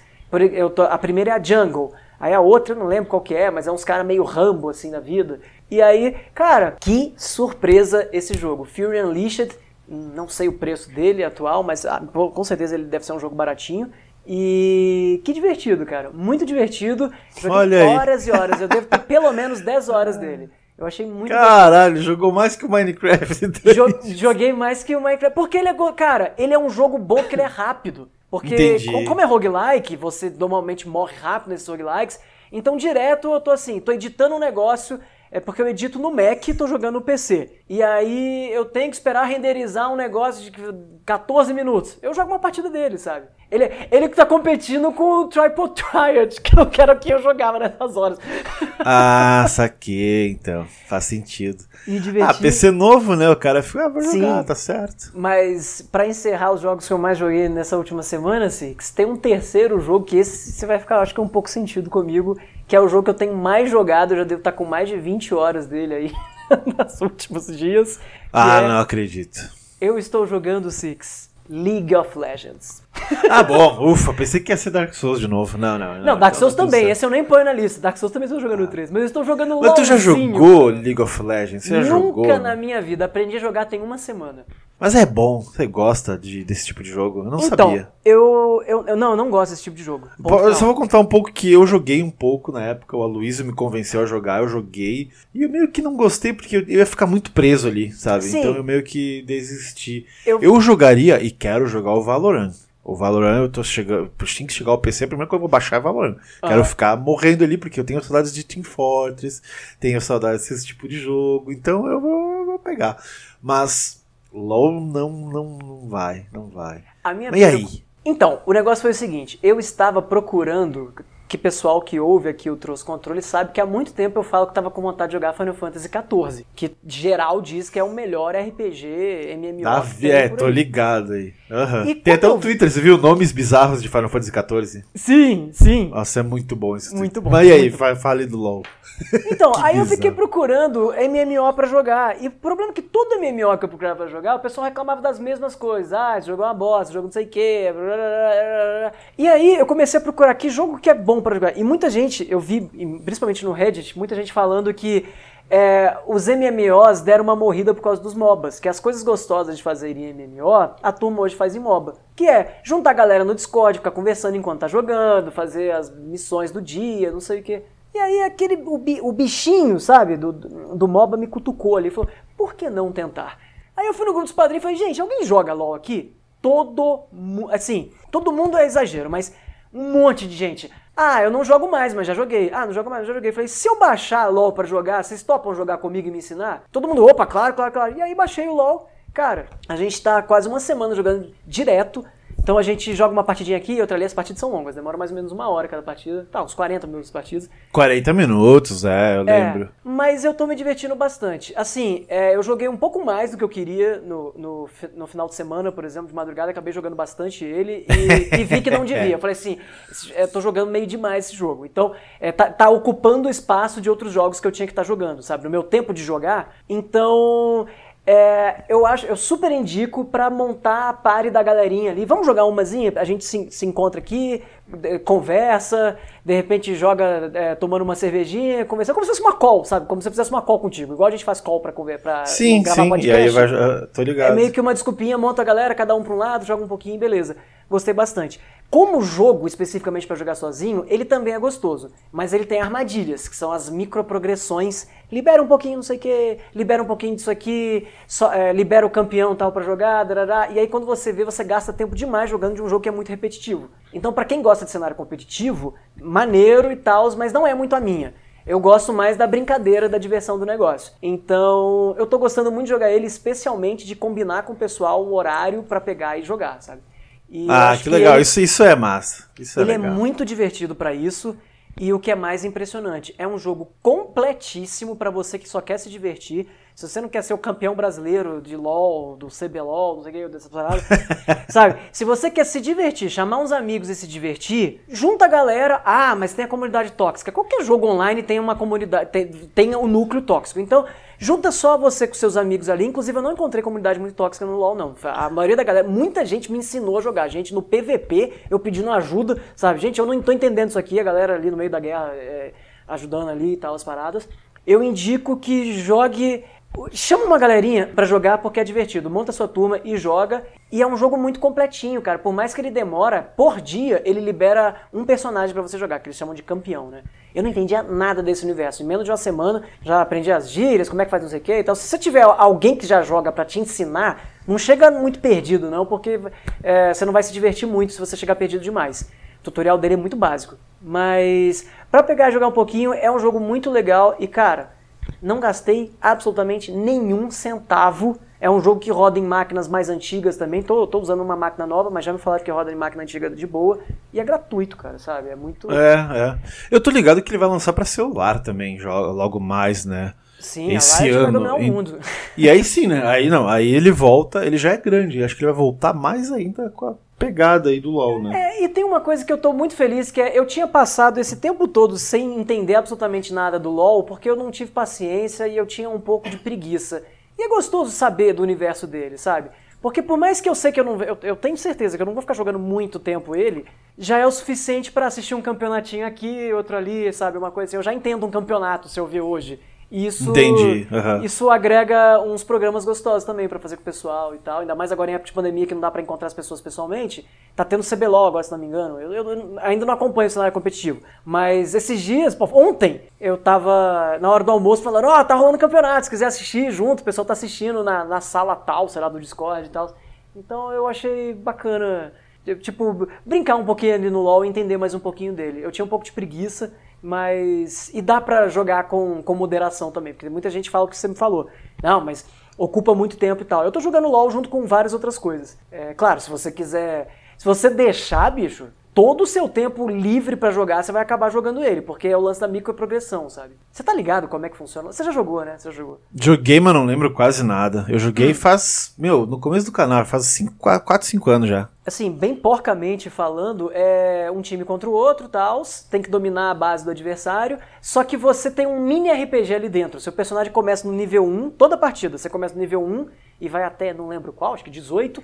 Tô- a primeira é a Jungle. Aí a outra eu não lembro qual que é, mas é uns caras meio Rambo assim na vida. E aí, cara, que surpresa esse jogo. Fury Unleashed, não sei o preço dele atual, mas ah, com certeza ele deve ser um jogo baratinho. E que divertido, cara. Muito divertido. Olha aí. horas e horas. Eu devo ter pelo menos 10 horas dele. Eu achei muito Caralho, jogou mais que o Minecraft. Jo- joguei mais que o Minecraft. Porque ele é. Cara, ele é um jogo bom porque ele é rápido. Porque, Entendi. como é roguelike, você normalmente morre rápido nesses roguelikes. Então, direto eu tô assim, tô editando um negócio. É porque eu edito no Mac e tô jogando no PC. E aí eu tenho que esperar renderizar um negócio de 14 minutos. Eu jogo uma partida dele, sabe? Ele, ele que tá competindo com o Tripod Triad, (laughs) que eu quero que eu jogava nessas horas. Ah, saquei, então. Faz sentido. E divertido. Ah, PC novo, né? O cara fica, ah, vou jogar, Sim. tá certo. Mas pra encerrar os jogos que eu mais joguei nessa última semana, Six, tem um terceiro jogo que esse você vai ficar, acho que é um pouco sentido comigo, que é o jogo que eu tenho mais jogado, eu já devo estar com mais de 20 horas dele aí (laughs) nos últimos dias. Ah, é, não acredito. Eu estou jogando Six, League of Legends. (laughs) Ah, bom, ufa, pensei que ia ser Dark Souls de novo. Não, não. Não, Dark então Souls tá também, certo. esse eu nem ponho na lista. Dark Souls também estou jogando o 3, mas eu estou jogando Mas tu já jogou League of Legends? Você já Nunca jogou? na minha vida, aprendi a jogar tem uma semana. Mas é bom, você gosta de, desse tipo de jogo? Eu não então, sabia. Eu, eu, eu não, eu não gosto desse tipo de jogo. Pô, Eu só vou contar um pouco que eu joguei um pouco na época, o Aloysio me convenceu a jogar, eu joguei, e eu meio que não gostei porque eu eu ia ficar muito preso ali, sabe? Sim. Então eu meio que desisti. Eu- Eu, jogaria e quero jogar o Valorant. O Valorant, eu tô chegando. Tem que chegar ao PC, a primeira coisa que eu vou baixar é Valorant. Quero Aham. ficar morrendo ali, porque eu tenho saudades de Team Fortress, tenho saudades desse tipo de jogo, então eu vou, eu vou pegar. Mas LOL não, não, não vai, não vai. A minha e aí? Então, o negócio foi o seguinte: eu estava procurando. Que pessoal que ouve aqui o Trouxe Controle sabe que há muito tempo eu falo que estava com vontade de jogar Final Fantasy XIV. Que geral diz que é o melhor RPG MMO. Tem é, tô ligado aí. E Tem até um eu- Twitter, você viu nomes bizarros de Final Fantasy XIV? Sim, sim. Nossa, é muito bom esse Twitter. Muito bom, Mas e aí, fa- fale do LoL. Então, (laughs) aí eu bizarro. fiquei procurando MMO pra jogar. E o problema é que todo MMO que eu procurava pra jogar, o pessoal reclamava das mesmas coisas. Ah, esse jogo é uma bosta, jogo não sei o quê. blá, blá, blá, blá, blá. E aí eu comecei a procurar que jogo que é bom pra jogar. E muita gente, eu vi, principalmente no Reddit, muita gente falando que é, os MMOs deram uma morrida por causa dos MOBAs. Que as coisas gostosas de fazer em MMO, a turma hoje faz em MOBA. Que é juntar a galera no Discord, ficar conversando enquanto tá jogando, fazer as missões do dia, não sei o quê. E aí aquele, o, bi- o bichinho, sabe, do, do, do MOBA me cutucou ali, falou, por que não tentar? Aí eu fui no grupo dos padrinhos e falei, gente, alguém joga LOL aqui? Todo mundo, assim, todo mundo é exagero, mas um monte de gente. Ah, eu não jogo mais, mas já joguei. Ah, não jogo mais, mas já joguei. Falei, se eu baixar LOL pra jogar, vocês topam jogar comigo e me ensinar? Todo mundo, opa, claro, claro, claro. E aí baixei o LOL. Cara, a gente tá quase uma semana jogando direto. Então a gente joga uma partidinha aqui e outra ali, as partidas são longas, demora mais ou menos uma hora cada partida, tá, uns 40 minutos de partidas. 40 minutos, é, eu lembro. É, mas eu tô me divertindo bastante. Assim, é, eu joguei um pouco mais do que eu queria no, no, no, final de semana, por exemplo, de madrugada, acabei jogando bastante ele e, e vi que não devia. (laughs) Eu falei assim, eu é, tô jogando meio demais esse jogo. Então, é, tá, tá, ocupando o espaço de outros jogos que eu tinha que estar tá jogando, sabe? No meu tempo de jogar. Então, é, eu acho, eu super indico para montar a pare da galerinha ali. Vamos jogar umazinha? A gente se, se encontra aqui, conversa, de repente joga é, tomando uma cervejinha, conversa, como se fosse uma call, sabe? Como se você fizesse uma call contigo, igual a gente faz call pra, pra sim, gravar sim, podcast. E aí vai, tô ligado. É meio que uma desculpinha, monta a galera, cada um pra um lado, joga um pouquinho, beleza. Gostei bastante. Como jogo, especificamente para jogar sozinho, ele também é gostoso, mas ele tem armadilhas, que são as microprogressões. Libera um pouquinho, não sei o que, libera um pouquinho disso aqui, só, é, libera o campeão tal para jogar, darará, e aí quando você vê, você gasta tempo demais jogando de um jogo que é muito repetitivo. Então, para quem gosta de cenário competitivo, maneiro e tal, mas não é muito a minha. Eu gosto mais da brincadeira, da diversão do negócio. Então, eu tô gostando muito de jogar ele, especialmente de combinar com o pessoal o horário para pegar e jogar, sabe? E ah, que legal. Ele, isso, isso é massa. Isso é ele é legal. é muito divertido para isso. E o que é mais impressionante, é um jogo completíssimo para você que só quer se divertir. Se você não quer ser o campeão brasileiro de LoL, do CBLOL, não sei o que, dessa parada, (laughs) sabe? Se você quer se divertir, chamar uns amigos e se divertir, junta a galera. Ah, mas tem a comunidade tóxica. Qualquer jogo online tem uma comunidade, tem, tem um núcleo tóxico. Então, junta só você com seus amigos ali. Inclusive, eu não encontrei comunidade muito tóxica no LoL, não. A maioria da galera, muita gente me ensinou a jogar. Gente, no PVP, eu pedindo ajuda, sabe? Gente, eu não tô entendendo isso aqui. A galera ali no meio da guerra é, ajudando ali e tal, as paradas. Eu indico que jogue Chama uma galerinha para jogar porque é divertido. Monta sua turma e joga. E é um jogo muito completinho, cara. Por mais que ele demora, por dia ele libera um personagem para você jogar, que eles chamam de campeão, né? Eu não entendia nada desse universo. Em menos de uma semana já aprendi as gírias, como é que faz não sei o que. Então, se você tiver alguém que já joga para te ensinar, não chega muito perdido, não, porque é, você não vai se divertir muito se você chegar perdido demais. O tutorial dele é muito básico. Mas para pegar e jogar um pouquinho, é um jogo muito legal e, cara não gastei absolutamente nenhum centavo. É um jogo que roda em máquinas mais antigas também. Tô, tô usando uma máquina nova, mas já me falaram que roda em máquina antiga de boa. E é gratuito, cara, sabe? É muito. É, é. Eu tô ligado que ele vai lançar para celular também, logo mais, né? Sim, esse a ano. Vai mundo. E, e aí sim, né? Aí não, aí ele volta, ele já é grande. Acho que ele vai voltar mais ainda com a pegada aí do LoL, né? É, e tem uma coisa que eu tô muito feliz, que é eu tinha passado esse tempo todo sem entender absolutamente nada do LoL, porque eu não tive paciência e eu tinha um pouco de preguiça. E é gostoso saber do universo dele, sabe? Porque por mais que eu sei que eu não eu, eu tenho certeza que eu não vou ficar jogando muito tempo ele, já é o suficiente para assistir um campeonatinho aqui, outro ali, sabe? Uma coisa assim. Eu já entendo um campeonato se eu ver hoje. Isso, Entendi. Uhum. Isso agrega uns programas gostosos também para fazer com o pessoal e tal. Ainda mais agora em época de pandemia que não dá para encontrar as pessoas pessoalmente. Tá tendo CBLOL agora, se não me engano. Eu, eu, ainda não acompanho o cenário competitivo. Mas esses dias, pô, ontem, eu tava na hora do almoço falando: Ó, oh, tá rolando campeonato, se quiser assistir junto, o pessoal tá assistindo na, na sala tal, sei lá, do Discord e tal. Então eu achei bacana, tipo, brincar um pouquinho ali no LoL e entender mais um pouquinho dele. Eu tinha um pouco de preguiça mas. E dá para jogar com, com moderação também, porque muita gente fala o que você me falou. Não, mas ocupa muito tempo e tal. Eu tô jogando LOL junto com várias outras coisas. É, claro, se você quiser. Se você deixar, bicho, todo o seu tempo livre para jogar, você vai acabar jogando ele, porque é o lance da microprogressão, sabe? Você tá ligado como é que funciona? Você já jogou, né? Você já jogou. Joguei, mas não lembro quase nada. Eu joguei faz, meu, no começo do canal, faz 4, 5 anos já. Assim, bem porcamente falando, é um time contra o outro, tal, tem que dominar a base do adversário, só que você tem um mini RPG ali dentro. Seu personagem começa no nível 1, toda partida, você começa no nível 1 e vai até, não lembro qual, acho que 18,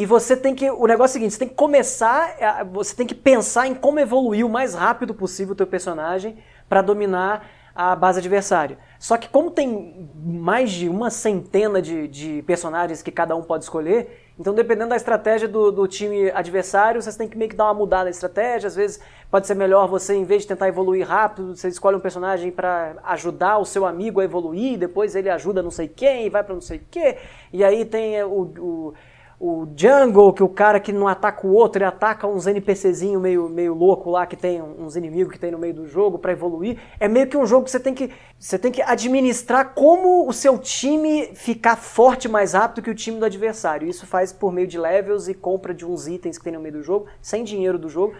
e você tem que. O negócio é o seguinte: você tem que começar. Você tem que pensar em como evoluir o mais rápido possível o teu personagem para dominar a base adversária. Só que como tem mais de uma centena de, de, personagens que cada um pode escolher, então dependendo da estratégia do, do, time adversário, você tem que meio que dar uma mudada na estratégia. Às vezes pode ser melhor você, em vez de tentar evoluir rápido, você escolhe um personagem para ajudar o seu amigo a evoluir, depois ele ajuda não sei quem, e vai para não sei quê, e aí tem o, o o jungle, que o cara que não ataca o outro, ele ataca uns NPCzinho meio, meio louco lá, que tem uns inimigos que tem no meio do jogo para evoluir. É meio que um jogo que você tem que, você tem que administrar como o seu time ficar forte mais rápido que o time do adversário. Isso faz por meio de levels e compra de uns itens que tem no meio do jogo, sem dinheiro do jogo,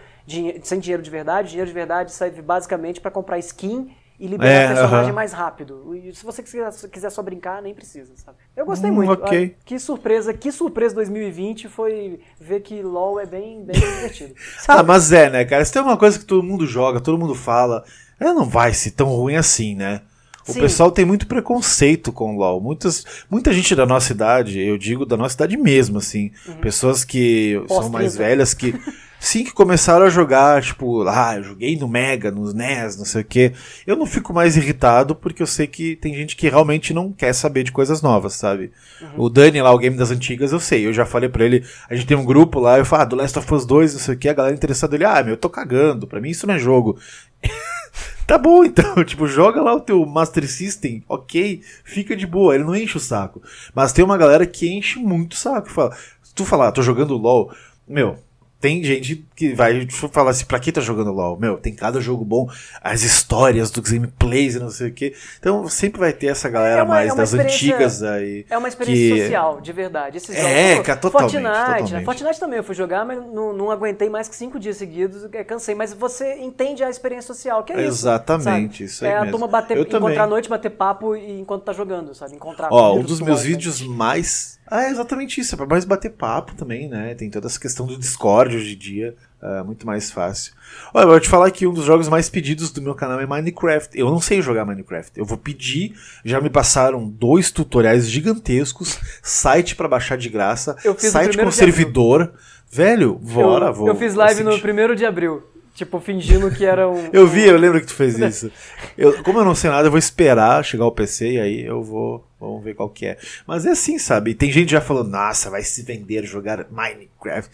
sem dinheiro de verdade. Dinheiro de verdade serve basicamente para comprar skin e liberar é, o personagem uh -huh. mais rápido. E se você quiser, quiser, só brincar, nem precisa, sabe? Eu gostei hum, muito. Okay. Que surpresa, que surpresa 2020 foi ver que LoL é bem, bem (laughs) divertido. ah, mas é, né, cara? Se tem uma coisa que todo mundo joga, todo mundo fala, ela não vai ser tão ruim assim, né? O Sim. pessoal tem muito preconceito com o LoL. Muitas, muita gente da nossa idade, eu digo da nossa idade mesmo, assim. Uhum. Pessoas que são mais velhas que. (laughs) Sim, que começaram a jogar, tipo, ah, eu joguei no Mega, nos NES, não sei o quê. Eu não fico mais irritado porque eu sei que tem gente que realmente não quer saber de coisas novas, sabe? Uhum. O Dani lá, o game das antigas, eu sei. Eu já falei pra ele, a gente tem um grupo lá, eu falo, ah, do Last of Us 2, não sei o quê, a galera interessada ele, ah, meu, eu tô cagando, pra mim isso não é jogo. (laughs) tá bom, então, (laughs) tipo, joga lá o teu Master System, ok, fica de boa, ele não enche o saco. Mas tem uma galera que enche muito o saco, fala, tu falar, ah, tô jogando LOL, meu, tem gente que vai falar assim, pra que tá jogando LOL? Meu, tem cada jogo bom, as histórias dos gameplays e não sei o que. Então sempre vai ter essa galera é uma, mais é das antigas aí. É uma experiência que... social, de verdade. Esses é, jogos, cara, totalmente. Fortnite, né? totalmente. Né? Fortnite também eu fui jogar, mas não, não aguentei mais que cinco dias seguidos, é, cansei. Mas você entende a experiência social, que é isso. Exatamente, isso aí. É mesmo. a turma bater, eu encontrar também. à noite, bater papo enquanto tá jogando, sabe? Encontrar Ó, um dos meus vídeos mais ah, é exatamente isso. É pra mais bater papo também, né? Tem toda essa questão do Discord hoje em dia. É muito mais fácil. Olha, eu vou te falar que um dos jogos mais pedidos do meu canal é Minecraft. Eu não sei jogar Minecraft. Eu vou pedir. Já me passaram dois tutoriais gigantescos, site para baixar de graça, site com servidor. Velho, bora, eu, vou. Eu fiz live no primeiro de abril. Tipo, fingindo que era um. (laughs) eu vi, eu lembro que tu fez (laughs) isso. Eu, como eu não sei nada, eu vou esperar chegar o PC e aí eu vou. Vamos ver qual que é. Mas é assim, sabe? Tem gente já falando, nossa, vai se vender jogar Minecraft.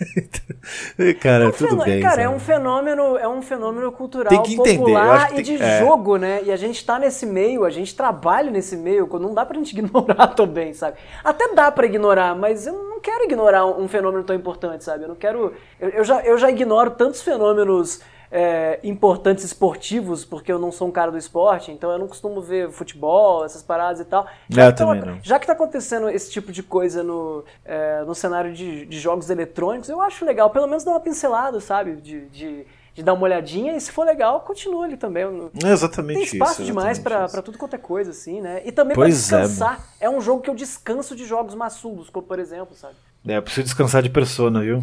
(laughs) cara, é tudo bem. Cara, é sabe? é um fenômeno, é um fenômeno cultural tem que entender. popular e de é. jogo, né? E a gente tá nesse meio, a gente trabalha nesse meio, não dá pra gente ignorar também, sabe? Até dá pra ignorar, mas eu não quero ignorar um, fenômeno tão importante, sabe? Eu não quero. Eu, eu, já, eu já ignoro tantos fenômenos é, importantes esportivos, porque eu não sou um cara do esporte, então eu não costumo ver futebol, essas paradas e tal. Já, é, que, tá, já que tá acontecendo esse tipo de coisa no, é, no cenário de, de, jogos eletrônicos, eu acho legal, pelo menos dar uma pincelada, sabe? de, de de dar uma olhadinha e se for legal, continua ali também. É exatamente Tem espaço isso, demais para tudo quanto é coisa, assim, né? E também pra é, descansar. É, é, um jogo que eu descanso de jogos maçudos, como por exemplo, sabe? É, eu preciso descansar de persona, viu?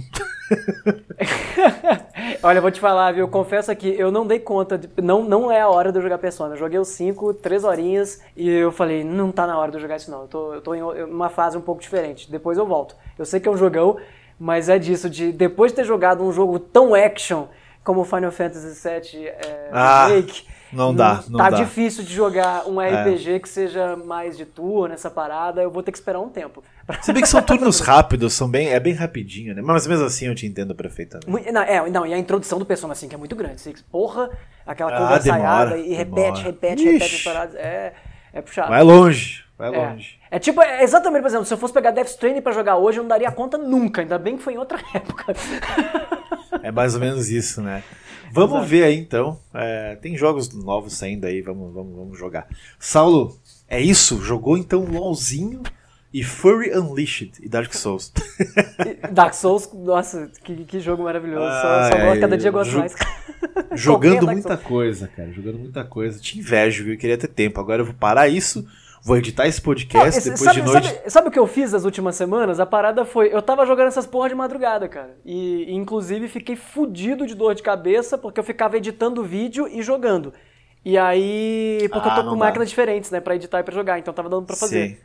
(laughs) Olha, eu vou te falar, viu? Eu confesso aqui, eu não dei conta, de, não, não é a hora de eu jogar persona. Eu joguei os 5, 3 horinhas e eu falei, não tá na hora de eu jogar isso não. Eu tô, eu tô em uma fase um pouco diferente. Depois eu volto. Eu sei que é um jogão, mas é disso, de depois de ter jogado um jogo tão action como Final Fantasy VII é, ah. Remake não dá, não tá dá. difícil de jogar um RPG é. que seja mais de turno, nessa parada, eu vou ter que esperar um tempo. (laughs) Se bem que são turnos rápidos, são bem, é bem rapidinho, né? Mas mesmo assim eu te entendo perfeitamente. Não, é, não, e a introdução do Persona 5 é muito grande. Assim, porra, aquela ah, conversaiada e repete, repete, Ixi. repete as paradas. É, é puxado. Vai longe, vai é. longe. É tipo, é exatamente, por exemplo, se eu fosse pegar Death Stranding pra jogar hoje, eu não daria conta nunca. Ainda bem que foi em outra (laughs) época. É mais ou menos isso, né? Vamos Exato. ver aí então. É, tem jogos novos saindo aí, vamos, vamos, vamos jogar. Saulo, é isso? Jogou então LOLzinho e Furry Unleashed e Dark Souls. Dark Souls, nossa, que, que jogo maravilhoso. Ah, só, só é, cada dia gosto mais. Jogando muita coisa, cara. Jogando muita coisa. Te invejo, viu? Eu queria ter tempo. Agora eu vou parar isso vou editar esse podcast depois sabe, de noite. Sabe, sabe, o que eu fiz nas últimas semanas? A parada foi. Eu tava jogando essas porra de madrugada, cara. E, inclusive, fiquei fudido de dor de cabeça porque eu ficava editando vídeo e jogando. E aí. Porque ah, eu tô com dá. máquinas diferentes, né? Pra editar e pra jogar. Então tava dando pra fazer. Sim.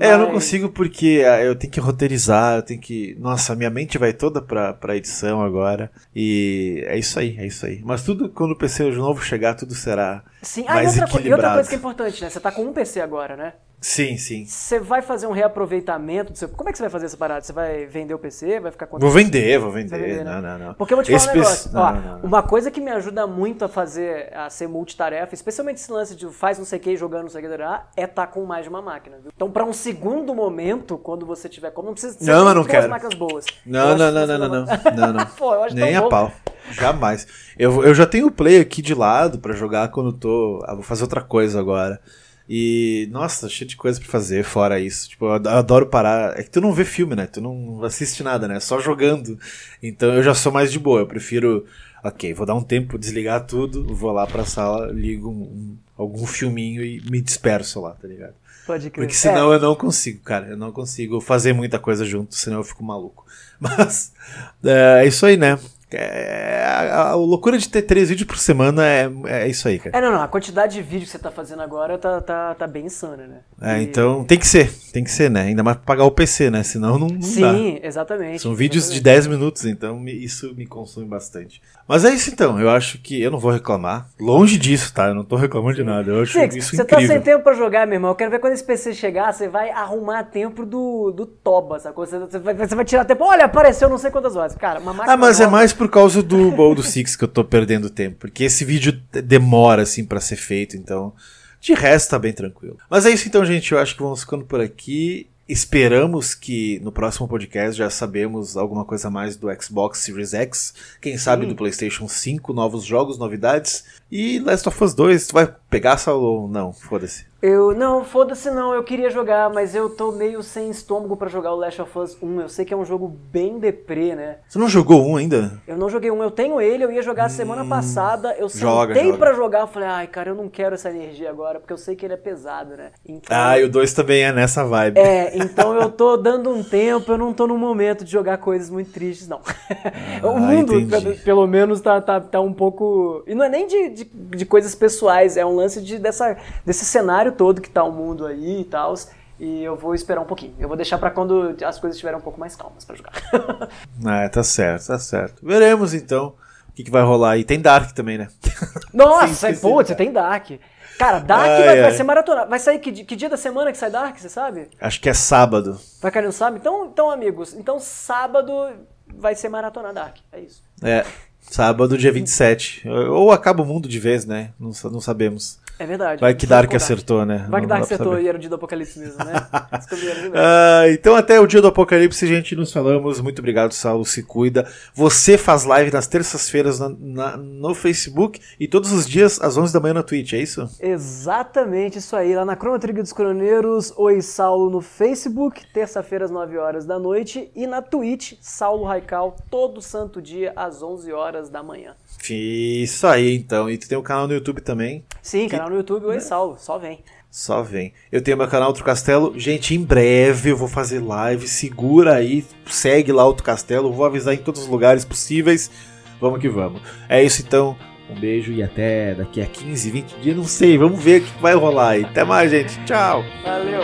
É, eu não consigo porque ah, eu tenho que roteirizar, eu tenho que. Nossa, minha mente vai toda pra, pra edição agora. E é isso aí, é isso aí. Mas tudo, quando o PC de novo chegar, tudo será. Sim, ah, mais e outra, equilibrado. e outra coisa que é importante, né? Você tá com um PC agora, né? Sim, sim. Você vai fazer um reaproveitamento do seu. Como é que você vai fazer essa parada? Você vai vender o PC? Vai ficar com Vou vender, vou vender. Vender, né? Não, não, não. Porque eu vou te falar um negócio. Não, Ó, não, não. Uma coisa que me ajuda muito a fazer, a ser multitarefa, especialmente esse lance de faz não sei o que jogando não sei o que, é estar com mais de uma máquina. Viu? Então, pra um segundo momento, quando você tiver como, não precisa ser Não, não quero. máquinas boas. Não, não, não, não, não, não, não, não. Pô, eu acho Nem a bom. pau. Jamais. Eu, eu já tenho o play aqui de lado pra jogar quando tô. Ah, vou fazer outra coisa agora. E, nossa, cheio de coisa pra fazer fora isso. Tipo, eu ad- adoro parar. É que tu não vê filme, né? Tu não assiste nada, né? Só jogando. Então eu já sou mais de boa. Eu prefiro. Ok, vou dar um tempo, desligar tudo, vou lá pra sala, ligo um- um- algum filminho e me disperso lá, tá ligado? Pode crer. Porque senão É, eu não consigo, cara. Eu não consigo fazer muita coisa junto, senão eu fico maluco. (laughs) Mas é, é isso aí, né? É, a, a loucura de ter três vídeos por semana é, é isso aí, cara. É, não, não. A quantidade de vídeo que você tá fazendo agora tá, tá, tá bem insana, né? É, E- então tem que ser, tem que ser, né? Ainda mais pra pagar o PC, né? Senão não, não dá. Sim, exatamente. São vídeos de exatamente. 10 minutos, então me- isso me consome bastante. Mas é isso então, eu acho que eu não vou reclamar. Longe disso, tá? Eu não tô reclamando de nada. Eu acho Six, isso você tá incrível. sem tempo pra jogar, meu irmão. Eu quero ver quando esse PC chegar, você vai arrumar tempo do, do Toba, sacou? Você, você vai, você vai tirar tempo. Olha, apareceu não sei quantas horas. Cara, uma máquina. Ah, mas é mais por causa do Bowl do Six que eu tô perdendo tempo. Porque esse vídeo demora, assim, pra ser feito, então. De resto, tá bem tranquilo. Mas é isso então, gente. Eu acho que vamos ficando por aqui. Esperamos que no próximo podcast já sabemos alguma coisa mais do Xbox Series X. Quem sabe do PlayStation 5, novos jogos, novidades. E Last of Us 2, tu vai pegar essa ou não? Foda-se. Eu. Não, foda-se não. Eu queria jogar, mas eu tô meio sem estômago pra jogar o Last of Us 1. Eu sei que é um jogo bem deprê, né? Você não jogou um ainda? Eu não joguei um, eu tenho ele, eu ia jogar semana passada, eu Hum, joga, sentei joga. pra jogar, eu falei, ai, cara, eu não quero essa energia agora, porque eu sei que ele é pesado, né? Então, Ah, e o 2 também é nessa vibe. É, então eu tô dando um tempo, eu não tô no momento de jogar coisas muito tristes, não. (laughs) o mundo, Ah, entendi. pe- pelo menos, tá, tá, tá um pouco. E não é nem de, de, de coisas pessoais, é um lance de, dessa, desse cenário todo que tá o mundo aí e tal. E eu vou esperar um pouquinho. Eu vou deixar pra quando as coisas estiverem um pouco mais calmas pra jogar. Ah, (laughs) tá certo, tá certo. Veremos então o que, que vai rolar aí. Tem Dark também, né? (laughs) Nossa, pô, você tem Dark. Cara, Dark Ai, vai, vai ai. ser maratona. Vai sair que, que dia da semana que sai Dark, você sabe? Acho que é sábado. Vai cair no sábado? Então, então, amigos, então sábado vai ser maratona Dark. É isso. É, sábado, dia 27. Ou acaba o mundo de vez, né? Não, não sabemos. É verdade. Vai que Dark acertou, né? Vai que Dark acertou e era o dia do apocalipse mesmo, né? (laughs) Verdade. Ah, então até o dia do apocalipse, gente, nos falamos. Muito obrigado, Saulo, se cuida. Você faz live nas terças-feiras na- na- no Facebook e todos os dias às 11 da manhã na Twitch, é isso? Exatamente isso aí, lá na Croma Trigo dos Coroneiros, Oi Saulo no Facebook, terça-feira às 9 horas da noite, e na Twitch, Saulo Raical, todo santo dia às 11 horas da manhã. Isso aí, então. E tu tem um canal no YouTube também. Sim, canal no YouTube, Oi Saulo, só vem. Só vem. Eu tenho meu canal Outro Castelo. Gente, em breve eu vou fazer live. Segura aí, segue lá Outro Castelo. Vou avisar em todos os lugares possíveis. Vamos que vamos. É isso então. Um beijo e até daqui a 15, 20 dias. Não sei. Vamos ver o que vai rolar aí. Até mais, gente. Tchau. Valeu!